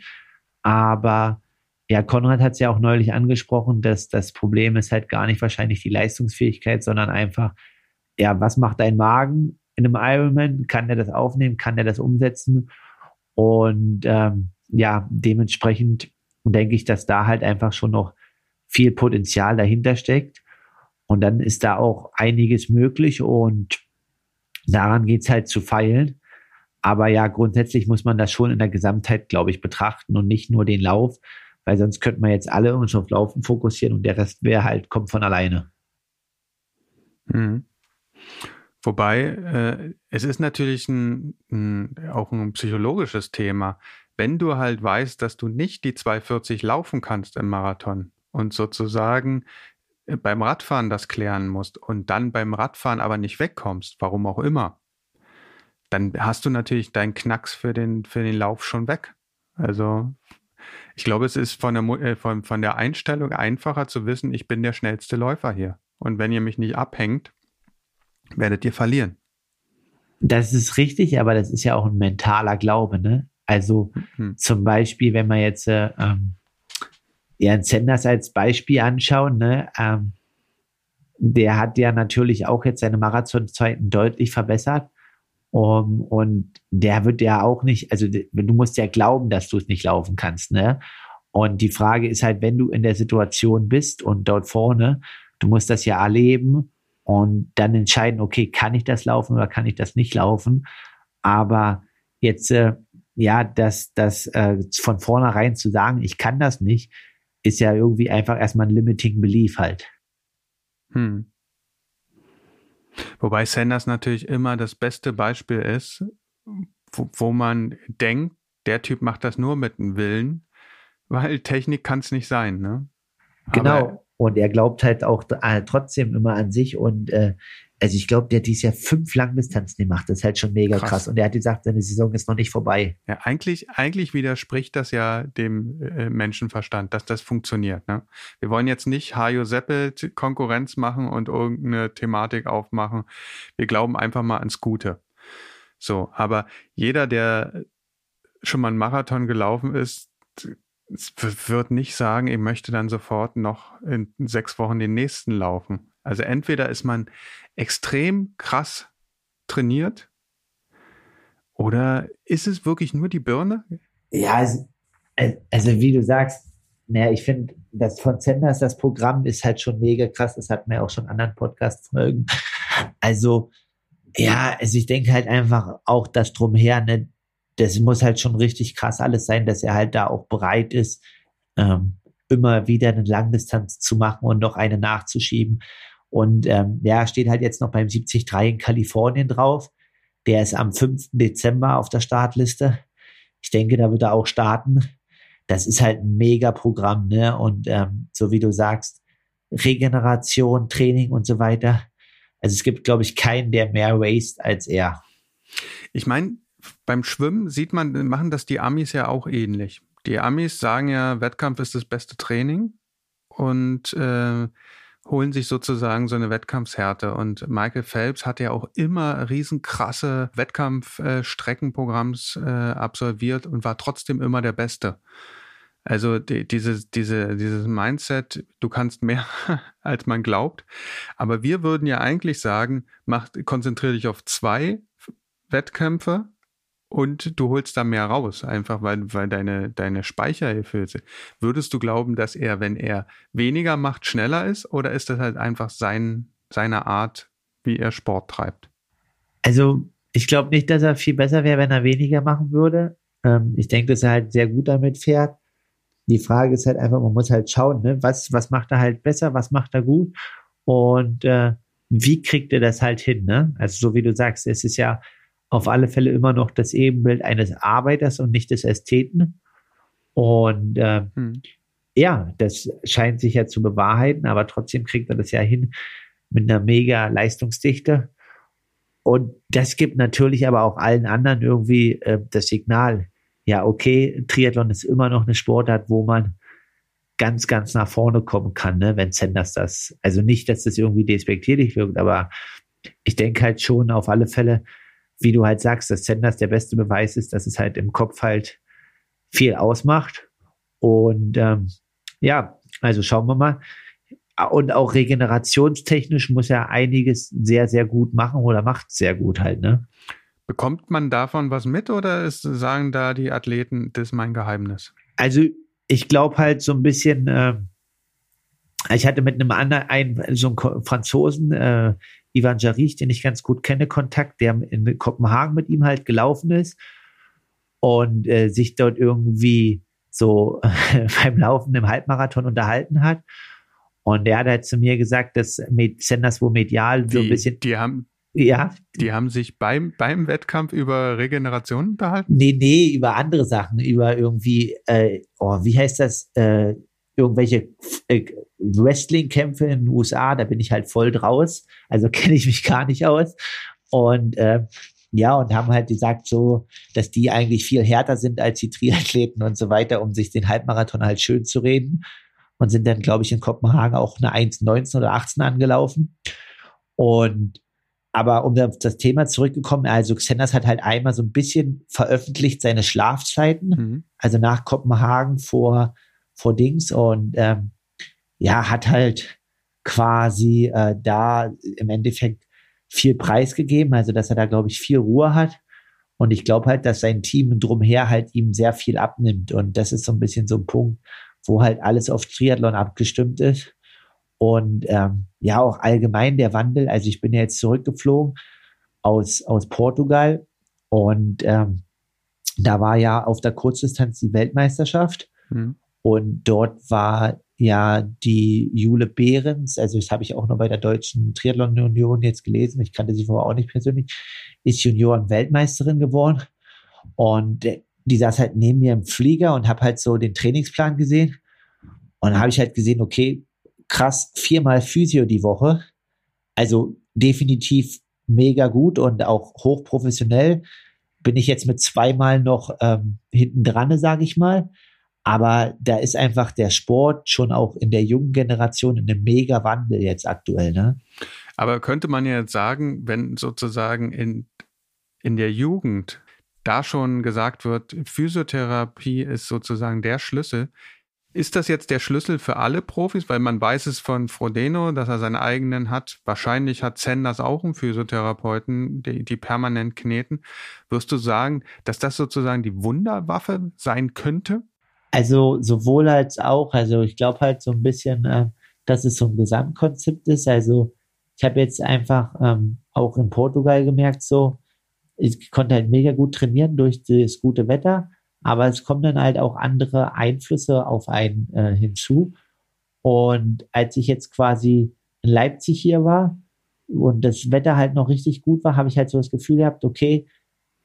aber ja, Konrad hat es ja auch neulich angesprochen, dass das Problem ist halt gar nicht wahrscheinlich die Leistungsfähigkeit, sondern einfach, ja, was macht dein Magen in einem Ironman? Kann der das aufnehmen? Kann der das umsetzen? Und ähm, ja, dementsprechend denke ich, dass da halt einfach schon noch viel Potenzial dahinter steckt. Und dann ist da auch einiges möglich und daran geht es halt zu feilen. Aber ja, grundsätzlich muss man das schon in der Gesamtheit, glaube ich, betrachten und nicht nur den Lauf, weil sonst könnten wir jetzt alle uns auf Laufen fokussieren und der Rest wäre halt, kommt von alleine. Mhm. Wobei, äh, es ist natürlich ein, ein, auch ein psychologisches Thema. Wenn du halt weißt, dass du nicht die 240 laufen kannst im Marathon und sozusagen äh, beim Radfahren das klären musst und dann beim Radfahren aber nicht wegkommst, warum auch immer, dann hast du natürlich deinen Knacks für den, für den Lauf schon weg. Also ich glaube, es ist von der, äh, von, von der Einstellung einfacher zu wissen, ich bin der schnellste Läufer hier. Und wenn ihr mich nicht abhängt, werdet ihr verlieren. Das ist richtig, aber das ist ja auch ein mentaler Glaube, ne? Also mhm. zum Beispiel, wenn wir jetzt äh, ähm, Jan Sanders als Beispiel anschauen, ne? Ähm, der hat ja natürlich auch jetzt seine Marathonzeiten deutlich verbessert. Um, und der wird ja auch nicht, also du musst ja glauben, dass du es nicht laufen kannst, ne? Und die Frage ist halt, wenn du in der Situation bist und dort vorne, du musst das ja erleben und dann entscheiden, okay, kann ich das laufen oder kann ich das nicht laufen? Aber jetzt, äh, ja, das, das äh, von vornherein zu sagen, ich kann das nicht, ist ja irgendwie einfach erstmal ein limiting belief halt. Hm. Wobei Sanders natürlich immer das beste Beispiel ist, wo, wo man denkt, der Typ macht das nur mit dem Willen, weil Technik kann es nicht sein, ne? Genau. Aber, und er glaubt halt auch äh, trotzdem immer an sich und äh, also ich glaube, der hat dieses Jahr fünf Langdistanzen gemacht. Das ist halt schon mega krass. krass. Und er hat gesagt, seine Saison ist noch nicht vorbei. Ja, eigentlich, eigentlich widerspricht das ja dem äh, Menschenverstand, dass das funktioniert. Ne? Wir wollen jetzt nicht Hajo Seppel Konkurrenz machen und irgendeine Thematik aufmachen. Wir glauben einfach mal ans Gute. So, aber jeder, der schon mal einen Marathon gelaufen ist, wird nicht sagen, ich möchte dann sofort noch in sechs Wochen den nächsten laufen. Also entweder ist man extrem krass trainiert oder ist es wirklich nur die Birne? Ja, also, also wie du sagst, naja, ich finde, das von Senders, das Programm ist halt schon mega krass. Das hatten wir auch schon anderen Podcast-Folgen. Also, ja, also ich denke halt einfach auch das drumher, ne, das muss halt schon richtig krass alles sein, dass er halt da auch bereit ist, ähm, immer wieder eine Langdistanz zu machen und noch eine nachzuschieben. Und ähm, ja, steht halt jetzt noch beim 73 in Kalifornien drauf. Der ist am 5. Dezember auf der Startliste. Ich denke, da wird er auch starten. Das ist halt ein Mega-Programm, ne? Und ähm, so wie du sagst, Regeneration, Training und so weiter. Also es gibt, glaube ich, keinen, der mehr waste als er. Ich meine, beim Schwimmen sieht man, machen das die Amis ja auch ähnlich. Die Amis sagen ja, Wettkampf ist das beste Training und äh, holen sich sozusagen so eine Wettkampfshärte. Und Michael Phelps hat ja auch immer riesenkrasse Wettkampfstreckenprogramms äh, absolviert und war trotzdem immer der Beste. Also die, diese, diese, dieses Mindset, du kannst mehr, als man glaubt. Aber wir würden ja eigentlich sagen, mach, konzentriere dich auf zwei Wettkämpfe und du holst da mehr raus, einfach weil, weil deine, deine ist. Würdest du glauben, dass er, wenn er weniger macht, schneller ist oder ist das halt einfach sein, seine Art, wie er Sport treibt? Also, ich glaube nicht, dass er viel besser wäre, wenn er weniger machen würde. Ähm, ich denke, dass er halt sehr gut damit fährt. Die Frage ist halt einfach, man muss halt schauen, ne? was, was macht er halt besser, was macht er gut und äh, wie kriegt er das halt hin? Ne? Also so wie du sagst, es ist ja auf alle Fälle immer noch das Ebenbild eines Arbeiters und nicht des Ästheten. Und äh, hm. ja, das scheint sich ja zu bewahrheiten, aber trotzdem kriegt er das ja hin mit einer mega Leistungsdichte. Und das gibt natürlich aber auch allen anderen irgendwie äh, das Signal, ja, okay, Triathlon ist immer noch eine Sportart, wo man ganz, ganz nach vorne kommen kann, ne, wenn Sanders das, also nicht, dass das irgendwie despektierlich wirkt, aber ich denke halt schon auf alle Fälle, wie du halt sagst, dass Sanders der beste Beweis ist, dass es halt im Kopf halt viel ausmacht. Und ähm, ja, also schauen wir mal. Und auch regenerationstechnisch muss er einiges sehr, sehr gut machen oder macht sehr gut halt, ne? Bekommt man davon was mit oder ist, sagen da die Athleten, das ist mein Geheimnis? Also ich glaube halt so ein bisschen, äh, ich hatte mit einem anderen, einen, so einem Franzosen, äh, Ivan Jarich, den ich ganz gut kenne, Kontakt, der in Kopenhagen mit ihm halt gelaufen ist und äh, sich dort irgendwie so beim Laufen im Halbmarathon unterhalten hat. Und er hat halt zu mir gesagt, dass Senders wo medial so ein bisschen. Die haben, ja. Die haben sich beim, beim Wettkampf über Regeneration unterhalten? Nee, nee, über andere Sachen, über irgendwie, äh, oh, wie heißt das? Äh, irgendwelche äh, Wrestling-Kämpfe in den USA, da bin ich halt voll draus. Also kenne ich mich gar nicht aus. Und äh, ja, und haben halt gesagt so, dass die eigentlich viel härter sind als die Triathleten und so weiter, um sich den Halbmarathon halt schön zu reden. Und sind dann, glaube ich, in Kopenhagen auch eine 1,19 oder 18 angelaufen. Und aber um auf das Thema zurückgekommen, also Xenas hat halt einmal so ein bisschen veröffentlicht seine Schlafzeiten, mhm. also nach Kopenhagen vor vor Dings und ähm, ja, hat halt quasi äh, da im Endeffekt viel Preis gegeben, also dass er da, glaube ich, viel Ruhe hat. Und ich glaube halt, dass sein Team drumher halt ihm sehr viel abnimmt. Und das ist so ein bisschen so ein Punkt, wo halt alles auf Triathlon abgestimmt ist. Und ähm, ja, auch allgemein der Wandel. Also ich bin ja jetzt zurückgeflogen aus, aus Portugal und ähm, da war ja auf der Kurzdistanz die Weltmeisterschaft. Mhm. Und dort war ja die Jule Behrens, also das habe ich auch noch bei der Deutschen Triathlon Union jetzt gelesen, ich kannte sie vorher auch nicht persönlich, ist Junioren-Weltmeisterin geworden. Und die saß halt neben mir im Flieger und habe halt so den Trainingsplan gesehen. Und habe ich halt gesehen, okay, krass, viermal Physio die Woche. Also definitiv mega gut und auch hochprofessionell. Bin ich jetzt mit zweimal noch ähm, hinten dran, sage ich mal. Aber da ist einfach der Sport schon auch in der jungen Generation in einem mega Wandel jetzt aktuell, ne? Aber könnte man ja jetzt sagen, wenn sozusagen in, in der Jugend da schon gesagt wird, Physiotherapie ist sozusagen der Schlüssel. Ist das jetzt der Schlüssel für alle Profis? Weil man weiß es von Frodeno, dass er seinen eigenen hat. Wahrscheinlich hat Zenders auch einen Physiotherapeuten, die, die permanent kneten. Wirst du sagen, dass das sozusagen die Wunderwaffe sein könnte? Also sowohl als auch. Also ich glaube halt so ein bisschen, äh, dass es so ein Gesamtkonzept ist. Also ich habe jetzt einfach ähm, auch in Portugal gemerkt, so ich konnte halt mega gut trainieren durch das gute Wetter aber es kommen dann halt auch andere Einflüsse auf einen äh, hinzu. Und als ich jetzt quasi in Leipzig hier war und das Wetter halt noch richtig gut war, habe ich halt so das Gefühl gehabt, okay,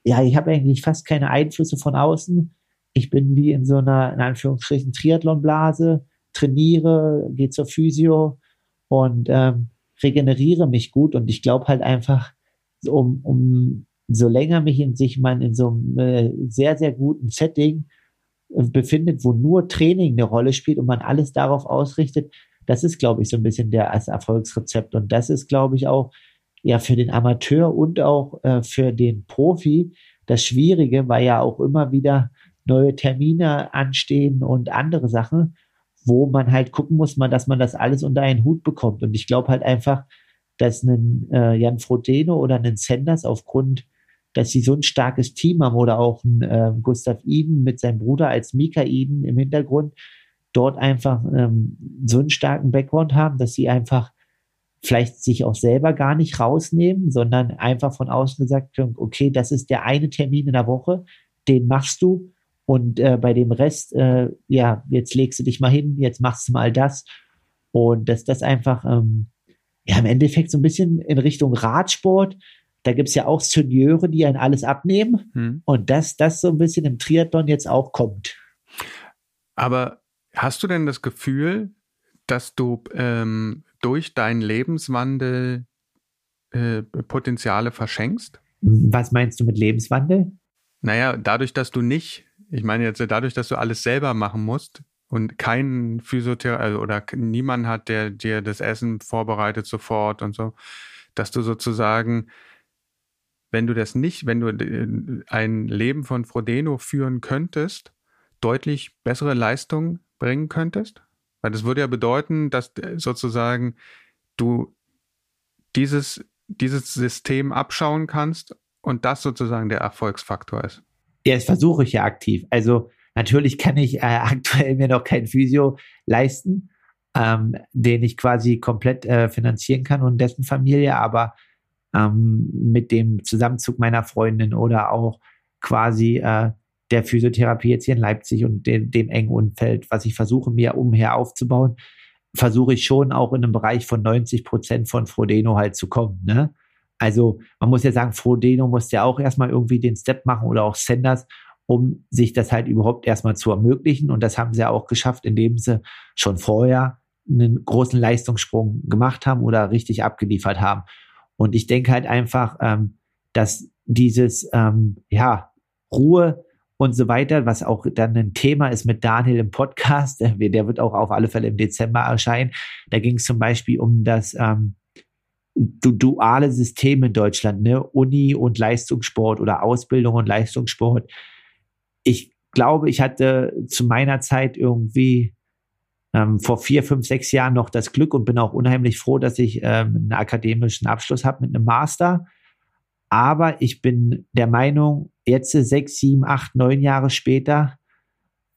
ja, ich habe eigentlich fast keine Einflüsse von außen. Ich bin wie in so einer, in Anführungsstrichen, Triathlonblase, trainiere, gehe zur Physio und ähm, regeneriere mich gut. Und ich glaube halt einfach, um, um so länger mich in sich man in so einem äh, sehr, sehr guten Setting äh, befindet, wo nur Training eine Rolle spielt und man alles darauf ausrichtet, das ist, glaube ich, so ein bisschen der als Erfolgsrezept. Und das ist, glaube ich, auch ja für den Amateur und auch äh, für den Profi das Schwierige, weil ja auch immer wieder neue Termine anstehen und andere Sachen, wo man halt gucken muss, man, dass man das alles unter einen Hut bekommt. Und ich glaube halt einfach, dass ein äh, Jan Frodeno oder ein Sanders aufgrund dass sie so ein starkes Team haben oder auch ein äh, Gustav Iden mit seinem Bruder als Mika Iden im Hintergrund dort einfach ähm, so einen starken Background haben, dass sie einfach vielleicht sich auch selber gar nicht rausnehmen, sondern einfach von außen gesagt haben, okay, das ist der eine Termin in der Woche, den machst du und äh, bei dem Rest, äh, ja, jetzt legst du dich mal hin, jetzt machst du mal das und dass das einfach ähm, ja im Endeffekt so ein bisschen in Richtung Radsport da gibt es ja auch Senioren, die einen alles abnehmen. Hm. Und dass das so ein bisschen im Triathlon jetzt auch kommt. Aber hast du denn das Gefühl, dass du ähm, durch deinen Lebenswandel äh, Potenziale verschenkst? Was meinst du mit Lebenswandel? Naja, dadurch, dass du nicht, ich meine jetzt dadurch, dass du alles selber machen musst und keinen Physiotherapeut also, oder niemand hat, der dir das Essen vorbereitet sofort und so, dass du sozusagen wenn du das nicht, wenn du äh, ein Leben von Frodeno führen könntest, deutlich bessere Leistung bringen könntest? Weil das würde ja bedeuten, dass äh, sozusagen du dieses, dieses System abschauen kannst und das sozusagen der Erfolgsfaktor ist. Ja, das versuche ich ja aktiv. Also natürlich kann ich äh, aktuell mir noch kein Physio leisten, ähm, den ich quasi komplett äh, finanzieren kann und dessen Familie, aber ähm, mit dem Zusammenzug meiner Freundin oder auch quasi äh, der Physiotherapie jetzt hier in Leipzig und dem, dem engen Umfeld, was ich versuche mir umher aufzubauen, versuche ich schon auch in einem Bereich von 90 Prozent von Frodeno halt zu kommen. Ne? Also man muss ja sagen, Frodeno muss ja auch erstmal irgendwie den Step machen oder auch Senders, um sich das halt überhaupt erstmal zu ermöglichen. Und das haben sie ja auch geschafft, indem sie schon vorher einen großen Leistungssprung gemacht haben oder richtig abgeliefert haben. Und ich denke halt einfach, ähm, dass dieses, ähm, ja, Ruhe und so weiter, was auch dann ein Thema ist mit Daniel im Podcast, der, der wird auch auf alle Fälle im Dezember erscheinen. Da ging es zum Beispiel um das ähm, du duale System in Deutschland, ne? Uni und Leistungssport oder Ausbildung und Leistungssport. Ich glaube, ich hatte zu meiner Zeit irgendwie ähm, vor vier, fünf, sechs Jahren noch das Glück und bin auch unheimlich froh, dass ich ähm, einen akademischen Abschluss habe mit einem Master. Aber ich bin der Meinung, jetzt sechs, sieben, acht, neun Jahre später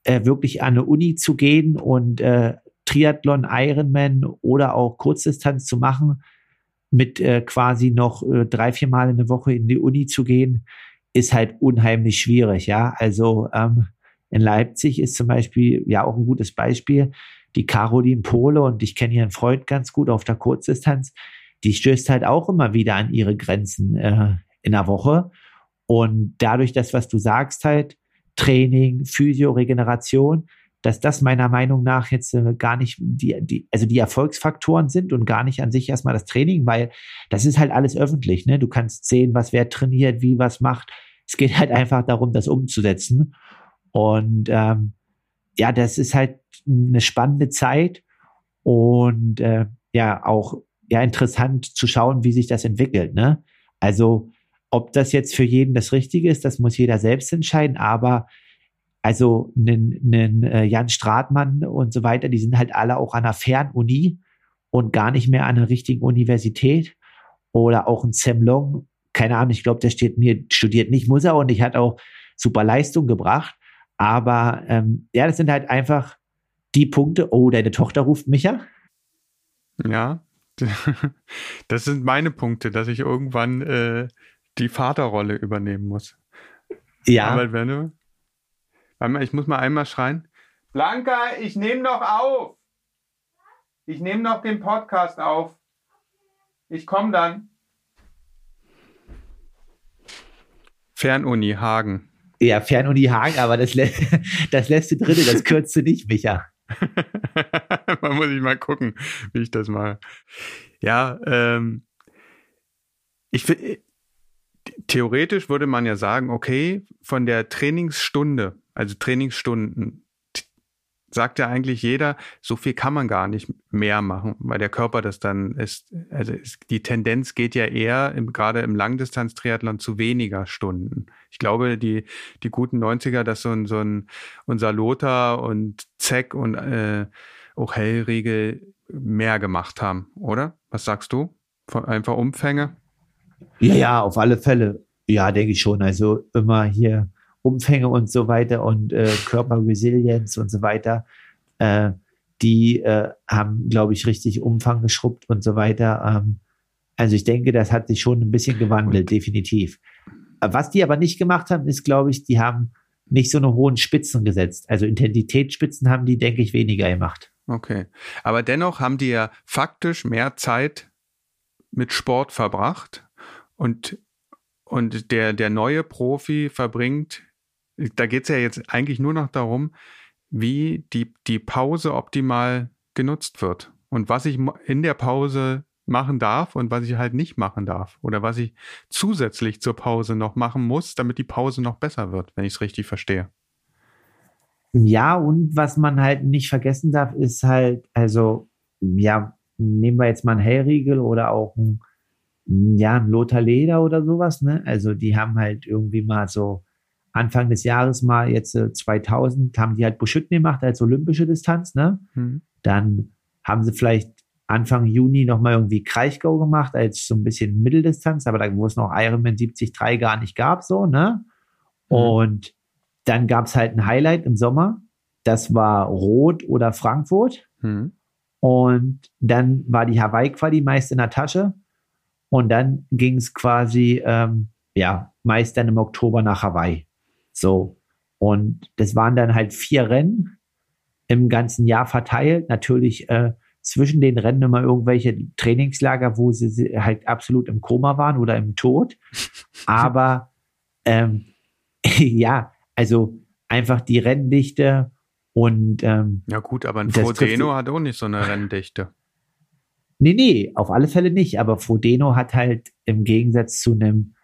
äh, wirklich an eine Uni zu gehen und äh, Triathlon, Ironman oder auch Kurzdistanz zu machen, mit äh, quasi noch äh, drei, vier Mal in der Woche in die Uni zu gehen, ist halt unheimlich schwierig. Ja, also ähm, in Leipzig ist zum Beispiel ja auch ein gutes Beispiel die Caroline Pole und ich kenne ihren Freund ganz gut auf der Kurzdistanz, die stößt halt auch immer wieder an ihre Grenzen äh, in der Woche. Und dadurch, das, was du sagst, halt, Training, Physio, Regeneration, dass das meiner Meinung nach jetzt äh, gar nicht die, die, also die Erfolgsfaktoren sind und gar nicht an sich erstmal das Training, weil das ist halt alles öffentlich, ne? Du kannst sehen, was wer trainiert, wie was macht. Es geht halt einfach darum, das umzusetzen. Und ähm, ja, das ist halt eine spannende Zeit und äh, ja auch ja interessant zu schauen, wie sich das entwickelt. Ne? Also ob das jetzt für jeden das Richtige ist, das muss jeder selbst entscheiden, aber also einen, einen äh, Jan Stratmann und so weiter, die sind halt alle auch an einer Fernuni und gar nicht mehr an einer richtigen Universität. Oder auch ein Sam Long, keine Ahnung, ich glaube, der steht mir, studiert nicht, muss er und ich hat auch super Leistung gebracht. Aber ähm, ja, das sind halt einfach die Punkte. Oh, deine Tochter ruft mich ja. Ja, das sind meine Punkte, dass ich irgendwann äh, die Vaterrolle übernehmen muss. Ja. Aber wenn du, Warte mal, ich muss mal einmal schreien. Blanca, ich nehme noch auf. Ich nehme noch den Podcast auf. Ich komme dann. Fernuni Hagen. Ja, Fernuni Hagen, aber das, lä das letzte dritte, das kürzt nicht, Micha. Man muss ich mal gucken, wie ich das mache. Ja, ähm, ich finde, theoretisch würde man ja sagen, okay, von der Trainingsstunde also Trainingsstunden, sagt ja eigentlich jeder, so viel kann man gar nicht mehr machen, weil der Körper das dann ist. Also ist, die Tendenz geht ja eher im, gerade im Langdistanz-Triathlon zu weniger Stunden. Ich glaube, die, die guten 90er, dass so ein, so ein unser Lothar und Zeck und äh, auch Hellriegel mehr gemacht haben, oder? Was sagst du? Einfach Umfänge? Ja, ja, auf alle Fälle. Ja, denke ich schon. Also immer hier Umfänge und so weiter und äh, Körperresilienz und so weiter, äh, die äh, haben, glaube ich, richtig Umfang geschrubbt und so weiter. Ähm, also ich denke, das hat sich schon ein bisschen gewandelt, und? definitiv. Was die aber nicht gemacht haben, ist, glaube ich, die haben nicht so eine hohen Spitzen gesetzt. Also Intensitätsspitzen haben die, denke ich, weniger gemacht. Okay. Aber dennoch haben die ja faktisch mehr Zeit mit Sport verbracht und, und der, der neue Profi verbringt da geht es ja jetzt eigentlich nur noch darum, wie die, die Pause optimal genutzt wird und was ich in der Pause machen darf und was ich halt nicht machen darf oder was ich zusätzlich zur Pause noch machen muss, damit die Pause noch besser wird, wenn ich es richtig verstehe. Ja, und was man halt nicht vergessen darf, ist halt, also, ja, nehmen wir jetzt mal einen Hellriegel oder auch ein, ja, ein Lothar Leder oder sowas, ne? Also, die haben halt irgendwie mal so Anfang des Jahres mal jetzt äh, 2000 haben die halt Buschütten gemacht als olympische Distanz, ne? Mhm. Dann haben sie vielleicht Anfang Juni nochmal irgendwie Kraichgau gemacht als so ein bisschen Mitteldistanz, aber da wo es noch Ironman 73 gar nicht gab, so, ne? Mhm. Und dann gab es halt ein Highlight im Sommer. Das war Rot oder Frankfurt. Mhm. Und dann war die Hawaii-Quali meist in der Tasche. Und dann ging es quasi, ähm, ja, meist dann im Oktober nach Hawaii. So. Und das waren dann halt vier Rennen im ganzen Jahr verteilt. Natürlich äh, zwischen den Rennen immer irgendwelche Trainingslager, wo sie halt absolut im Koma waren oder im Tod. Aber ähm, ja, also einfach die Renndichte und ähm, ja gut, aber ein Frodeno hat auch nicht so eine Renndichte. Nee, nee, auf alle Fälle nicht. Aber Frodeno hat halt im Gegensatz zu einem,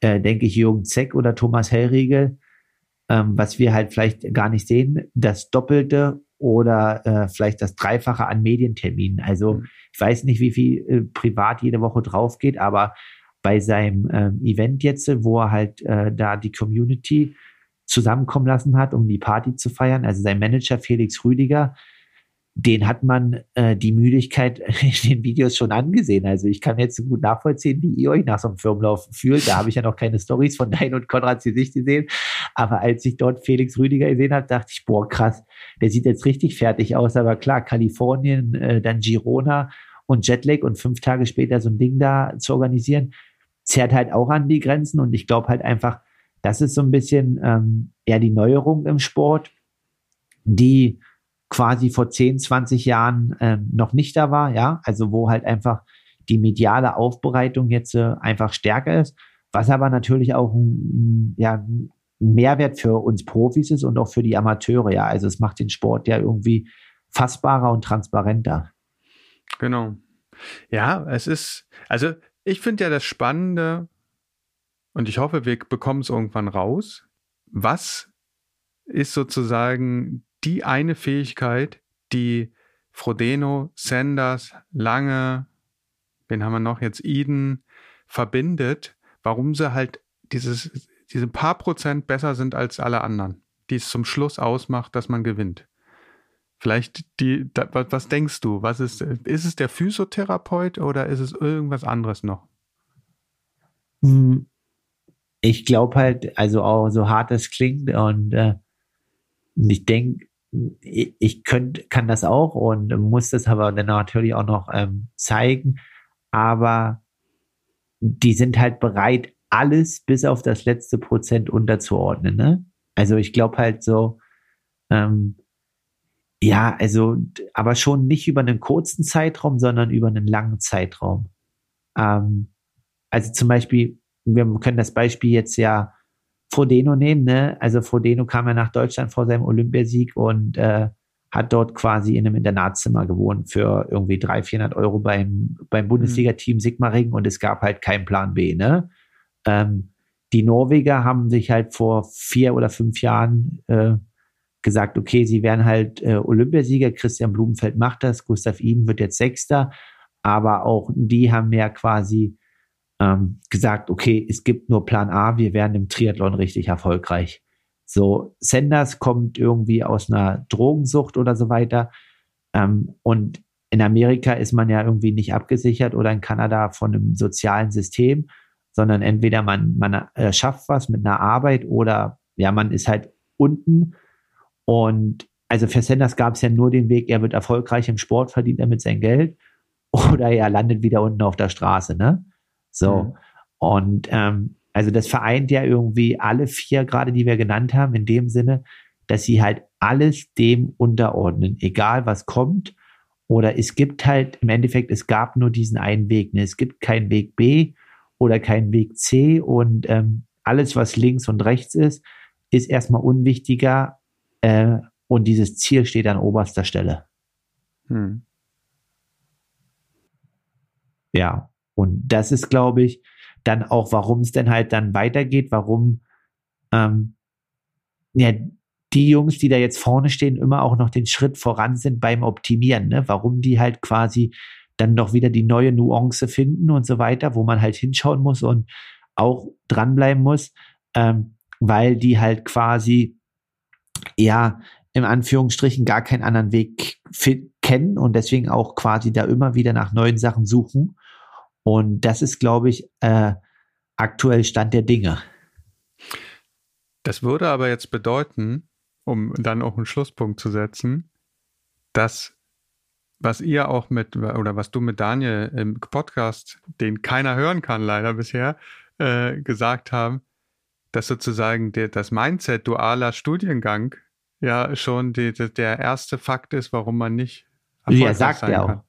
äh, denke ich, Jürgen Zeck oder Thomas Hellriegel, ähm, was wir halt vielleicht gar nicht sehen, das Doppelte oder äh, vielleicht das Dreifache an Medienterminen. Also mhm. ich weiß nicht, wie viel äh, privat jede Woche drauf geht, aber bei seinem ähm, Event jetzt, wo er halt äh, da die Community zusammenkommen lassen hat, um die Party zu feiern, also sein Manager Felix Rüdiger, den hat man äh, die Müdigkeit in den Videos schon angesehen. Also ich kann jetzt gut nachvollziehen, wie ihr euch nach so einem Firmenlauf fühlt. Da habe ich ja noch keine Stories von Dein und Konrads Gesicht gesehen. Aber als ich dort Felix Rüdiger gesehen habe, dachte ich, boah, krass, der sieht jetzt richtig fertig aus. Aber klar, Kalifornien, äh, dann Girona und Jetlag und fünf Tage später so ein Ding da zu organisieren, zerrt halt auch an die Grenzen. Und ich glaube halt einfach, das ist so ein bisschen ähm, eher die Neuerung im Sport, die quasi vor 10, 20 Jahren äh, noch nicht da war, ja, also wo halt einfach die mediale Aufbereitung jetzt äh, einfach stärker ist, was aber natürlich auch ein, ja, ein Mehrwert für uns Profis ist und auch für die Amateure, ja, also es macht den Sport ja irgendwie fassbarer und transparenter. Genau. Ja, es ist, also ich finde ja das Spannende und ich hoffe, wir bekommen es irgendwann raus. Was ist sozusagen die eine Fähigkeit, die Frodeno, Sanders, Lange, wen haben wir noch jetzt, Eden, verbindet, warum sie halt dieses, diese paar Prozent besser sind als alle anderen, die es zum Schluss ausmacht, dass man gewinnt. Vielleicht die, da, was, denkst du? Was ist, ist es der Physiotherapeut oder ist es irgendwas anderes noch? Hm, ich glaube halt, also auch so hart es klingt und äh, ich denke, ich, könnt, kann das auch und muss das aber dann natürlich auch noch ähm, zeigen. Aber die sind halt bereit, alles bis auf das letzte Prozent unterzuordnen. Ne? Also ich glaube halt so, ähm, ja, also, aber schon nicht über einen kurzen Zeitraum, sondern über einen langen Zeitraum. Ähm, also zum Beispiel, wir können das Beispiel jetzt ja Frodeno nehmen, ne? Also Frodeno kam ja nach Deutschland vor seinem Olympiasieg und äh, hat dort quasi in einem Internatszimmer gewohnt für irgendwie 300, 400 Euro beim, beim Bundesliga-Team Sigmaringen und es gab halt keinen Plan B, ne? Ähm, die Norweger haben sich halt vor vier oder fünf Jahren äh, gesagt, okay, sie werden halt äh, Olympiasieger, Christian Blumenfeld macht das, Gustav Iden wird jetzt Sechster, aber auch die haben ja quasi ähm, gesagt, okay, es gibt nur Plan A, wir werden im Triathlon richtig erfolgreich. So, Sanders kommt irgendwie aus einer Drogensucht oder so weiter. Ähm, und in Amerika ist man ja irgendwie nicht abgesichert oder in Kanada von einem sozialen System, sondern entweder man, man äh, schafft was mit einer Arbeit oder ja, man ist halt unten und also für Sanders gab es ja nur den Weg, er wird erfolgreich im Sport, verdient damit sein Geld oder er landet wieder unten auf der Straße, ne? So. Mhm. Und ähm, also das vereint ja irgendwie alle vier, gerade die wir genannt haben, in dem Sinne, dass sie halt alles dem unterordnen, egal was kommt. Oder es gibt halt im Endeffekt, es gab nur diesen einen Weg. Ne? Es gibt keinen Weg B oder keinen Weg C und ähm, alles, was links und rechts ist, ist erstmal unwichtiger äh, und dieses Ziel steht an oberster Stelle. Hm. Ja, und das ist, glaube ich, dann auch, warum es denn halt dann weitergeht, warum ähm, ja, die Jungs, die da jetzt vorne stehen, immer auch noch den Schritt voran sind beim Optimieren, ne? warum die halt quasi dann doch wieder die neue Nuance finden und so weiter, wo man halt hinschauen muss und auch dranbleiben muss, ähm, weil die halt quasi ja, im Anführungsstrichen gar keinen anderen Weg kennen und deswegen auch quasi da immer wieder nach neuen Sachen suchen. Und das ist, glaube ich, äh, aktuell Stand der Dinge. Das würde aber jetzt bedeuten, um dann auch einen Schlusspunkt zu setzen, dass was ihr auch mit, oder was du mit Daniel im Podcast, den keiner hören kann leider bisher, äh, gesagt haben, dass sozusagen der, das Mindset dualer Studiengang ja schon die, die, der erste Fakt ist, warum man nicht erfolgreich ja, sagt sein er kann.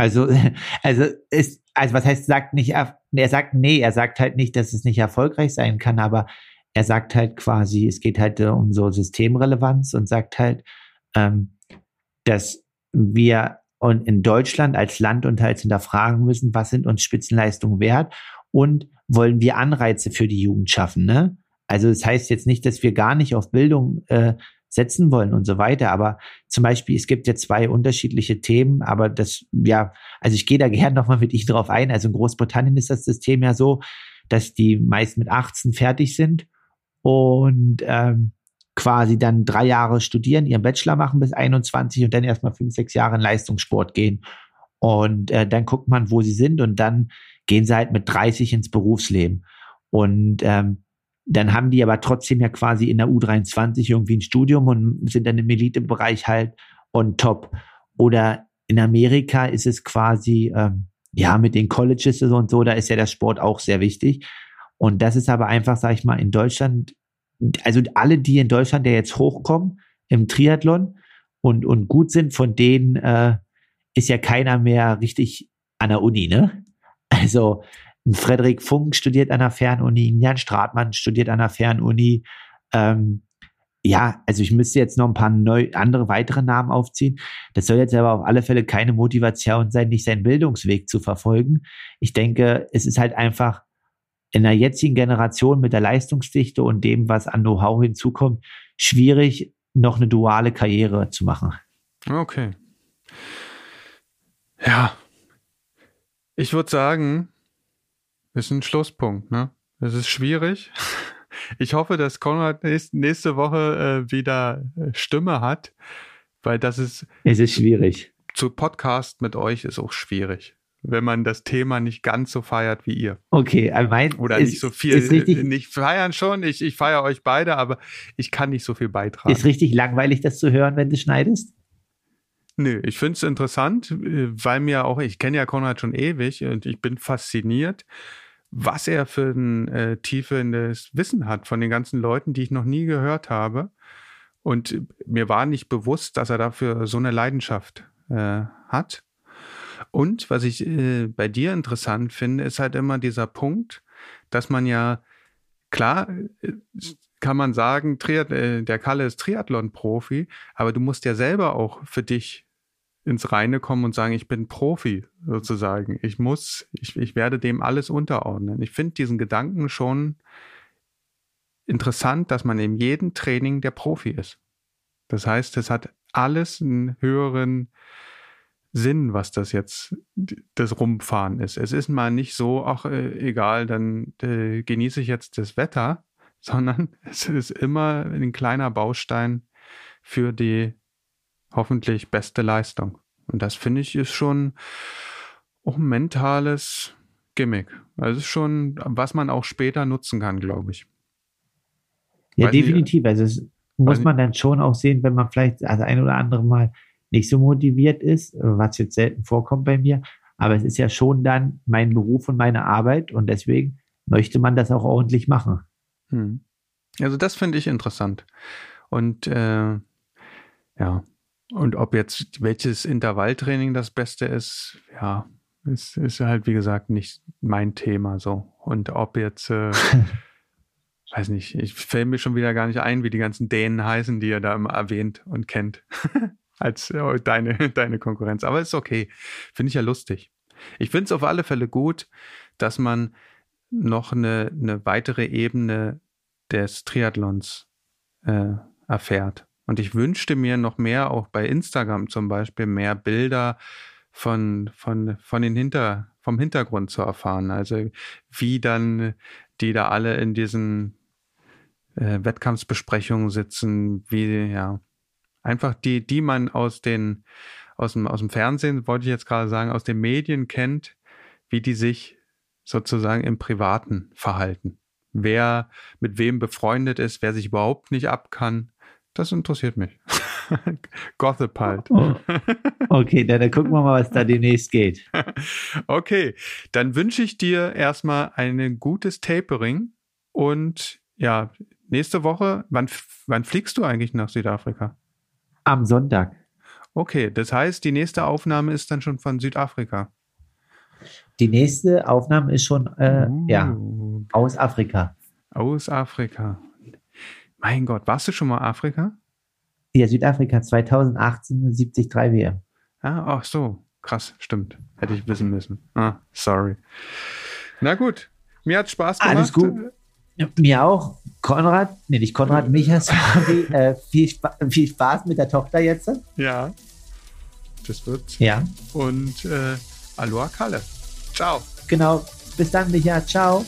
Also, also ist, also was heißt, sagt nicht, er sagt, nee, er sagt halt nicht, dass es nicht erfolgreich sein kann, aber er sagt halt quasi, es geht halt um so Systemrelevanz und sagt halt, ähm, dass wir und in Deutschland als Land und teils hinterfragen müssen, was sind uns Spitzenleistungen wert und wollen wir Anreize für die Jugend schaffen, ne? Also das heißt jetzt nicht, dass wir gar nicht auf Bildung äh, setzen wollen und so weiter. Aber zum Beispiel, es gibt ja zwei unterschiedliche Themen, aber das, ja, also ich gehe da gerne nochmal mit Ihnen drauf ein. Also in Großbritannien ist das System ja so, dass die meist mit 18 fertig sind und ähm, quasi dann drei Jahre studieren, ihren Bachelor machen bis 21 und dann erstmal fünf, sechs Jahre in Leistungssport gehen. Und äh, dann guckt man, wo sie sind und dann gehen sie halt mit 30 ins Berufsleben. Und ähm, dann haben die aber trotzdem ja quasi in der U23 irgendwie ein Studium und sind dann im Elitebereich halt on top. Oder in Amerika ist es quasi, ähm, ja, mit den Colleges und so, da ist ja der Sport auch sehr wichtig. Und das ist aber einfach, sag ich mal, in Deutschland, also alle, die in Deutschland, der jetzt hochkommen im Triathlon und, und gut sind, von denen äh, ist ja keiner mehr richtig an der Uni, ne? Also Frederik Funk studiert an der Fernuni, ein Jan Stratmann studiert an der Fernuni. Ähm, ja, also ich müsste jetzt noch ein paar neu, andere weitere Namen aufziehen. Das soll jetzt aber auf alle Fälle keine Motivation sein, nicht seinen Bildungsweg zu verfolgen. Ich denke, es ist halt einfach in der jetzigen Generation mit der Leistungsdichte und dem, was an Know-how hinzukommt, schwierig, noch eine duale Karriere zu machen. Okay. Ja. Ich würde sagen, ist ein Schlusspunkt, ne? Es ist schwierig. Ich hoffe, dass Konrad nächste Woche äh, wieder äh, Stimme hat, weil das ist. Es ist schwierig. Zu Podcast mit euch ist auch schwierig wenn man das Thema nicht ganz so feiert wie ihr. Okay, mein, oder ist, nicht so viel. Ist richtig, nicht feiern schon. Ich, ich feiere euch beide, aber ich kann nicht so viel beitragen. Ist richtig langweilig, das zu hören, wenn du schneidest? Nö, ich finde es interessant, äh, weil mir auch, ich kenne ja Konrad schon ewig und ich bin fasziniert, was er für ein äh, tiefes Wissen hat von den ganzen Leuten, die ich noch nie gehört habe. Und mir war nicht bewusst, dass er dafür so eine Leidenschaft äh, hat. Und was ich äh, bei dir interessant finde, ist halt immer dieser Punkt, dass man ja, klar, äh, kann man sagen, Triath äh, der Kalle ist Triathlon-Profi, aber du musst ja selber auch für dich ins Reine kommen und sagen, ich bin Profi sozusagen. Ich muss, ich, ich werde dem alles unterordnen. Ich finde diesen Gedanken schon interessant, dass man in jedem Training der Profi ist. Das heißt, es hat alles einen höheren Sinn, was das jetzt das Rumfahren ist. Es ist mal nicht so, ach äh, egal, dann äh, genieße ich jetzt das Wetter, sondern es ist immer ein kleiner Baustein für die hoffentlich beste Leistung. Und das finde ich ist schon auch ein mentales Gimmick. Also ist schon, was man auch später nutzen kann, glaube ich. Ja, Weiß definitiv. Nicht, also es muss man dann schon auch sehen, wenn man vielleicht das ein oder andere Mal nicht so motiviert ist, was jetzt selten vorkommt bei mir. Aber es ist ja schon dann mein Beruf und meine Arbeit und deswegen möchte man das auch ordentlich machen. Hm. Also das finde ich interessant. Und äh, ja, und ob jetzt welches Intervalltraining das Beste ist, ja, ist, ist halt wie gesagt nicht mein Thema so. Und ob jetzt, äh, weiß nicht, ich fällt mir schon wieder gar nicht ein, wie die ganzen Dänen heißen, die ihr da immer erwähnt und kennt. Als äh, deine, deine Konkurrenz. Aber ist okay. Finde ich ja lustig. Ich finde es auf alle Fälle gut, dass man noch eine, eine weitere Ebene des Triathlons äh, erfährt. Und ich wünschte mir noch mehr, auch bei Instagram zum Beispiel, mehr Bilder von, von, von den Hinter, vom Hintergrund zu erfahren. Also wie dann die da alle in diesen äh, Wettkampfsbesprechungen sitzen, wie, ja, einfach die, die man aus den, aus dem, aus dem Fernsehen, wollte ich jetzt gerade sagen, aus den Medien kennt, wie die sich sozusagen im Privaten verhalten. Wer mit wem befreundet ist, wer sich überhaupt nicht ab kann, das interessiert mich. Gothip halt. Oh. Okay, dann, dann gucken wir mal, was da demnächst geht. Okay, dann wünsche ich dir erstmal ein gutes Tapering und ja, nächste Woche, wann, wann fliegst du eigentlich nach Südafrika? Am Sonntag. Okay, das heißt, die nächste Aufnahme ist dann schon von Südafrika. Die nächste Aufnahme ist schon äh, uh. ja, aus Afrika. Aus Afrika. Mein Gott, warst du schon mal Afrika? Ja, Südafrika 2018 73 WM. Ah, ach so, krass, stimmt. Hätte ich wissen müssen. Ah, sorry. Na gut, mir hat Spaß gemacht. Alles gut. Mir auch. Konrad, nee, nicht Konrad, Micha, sorry. äh, viel, Sp viel Spaß mit der Tochter jetzt. Ja, das wird. Ja. Und äh, Aloha Kalle. Ciao. Genau. Bis dann, Micha. Ciao.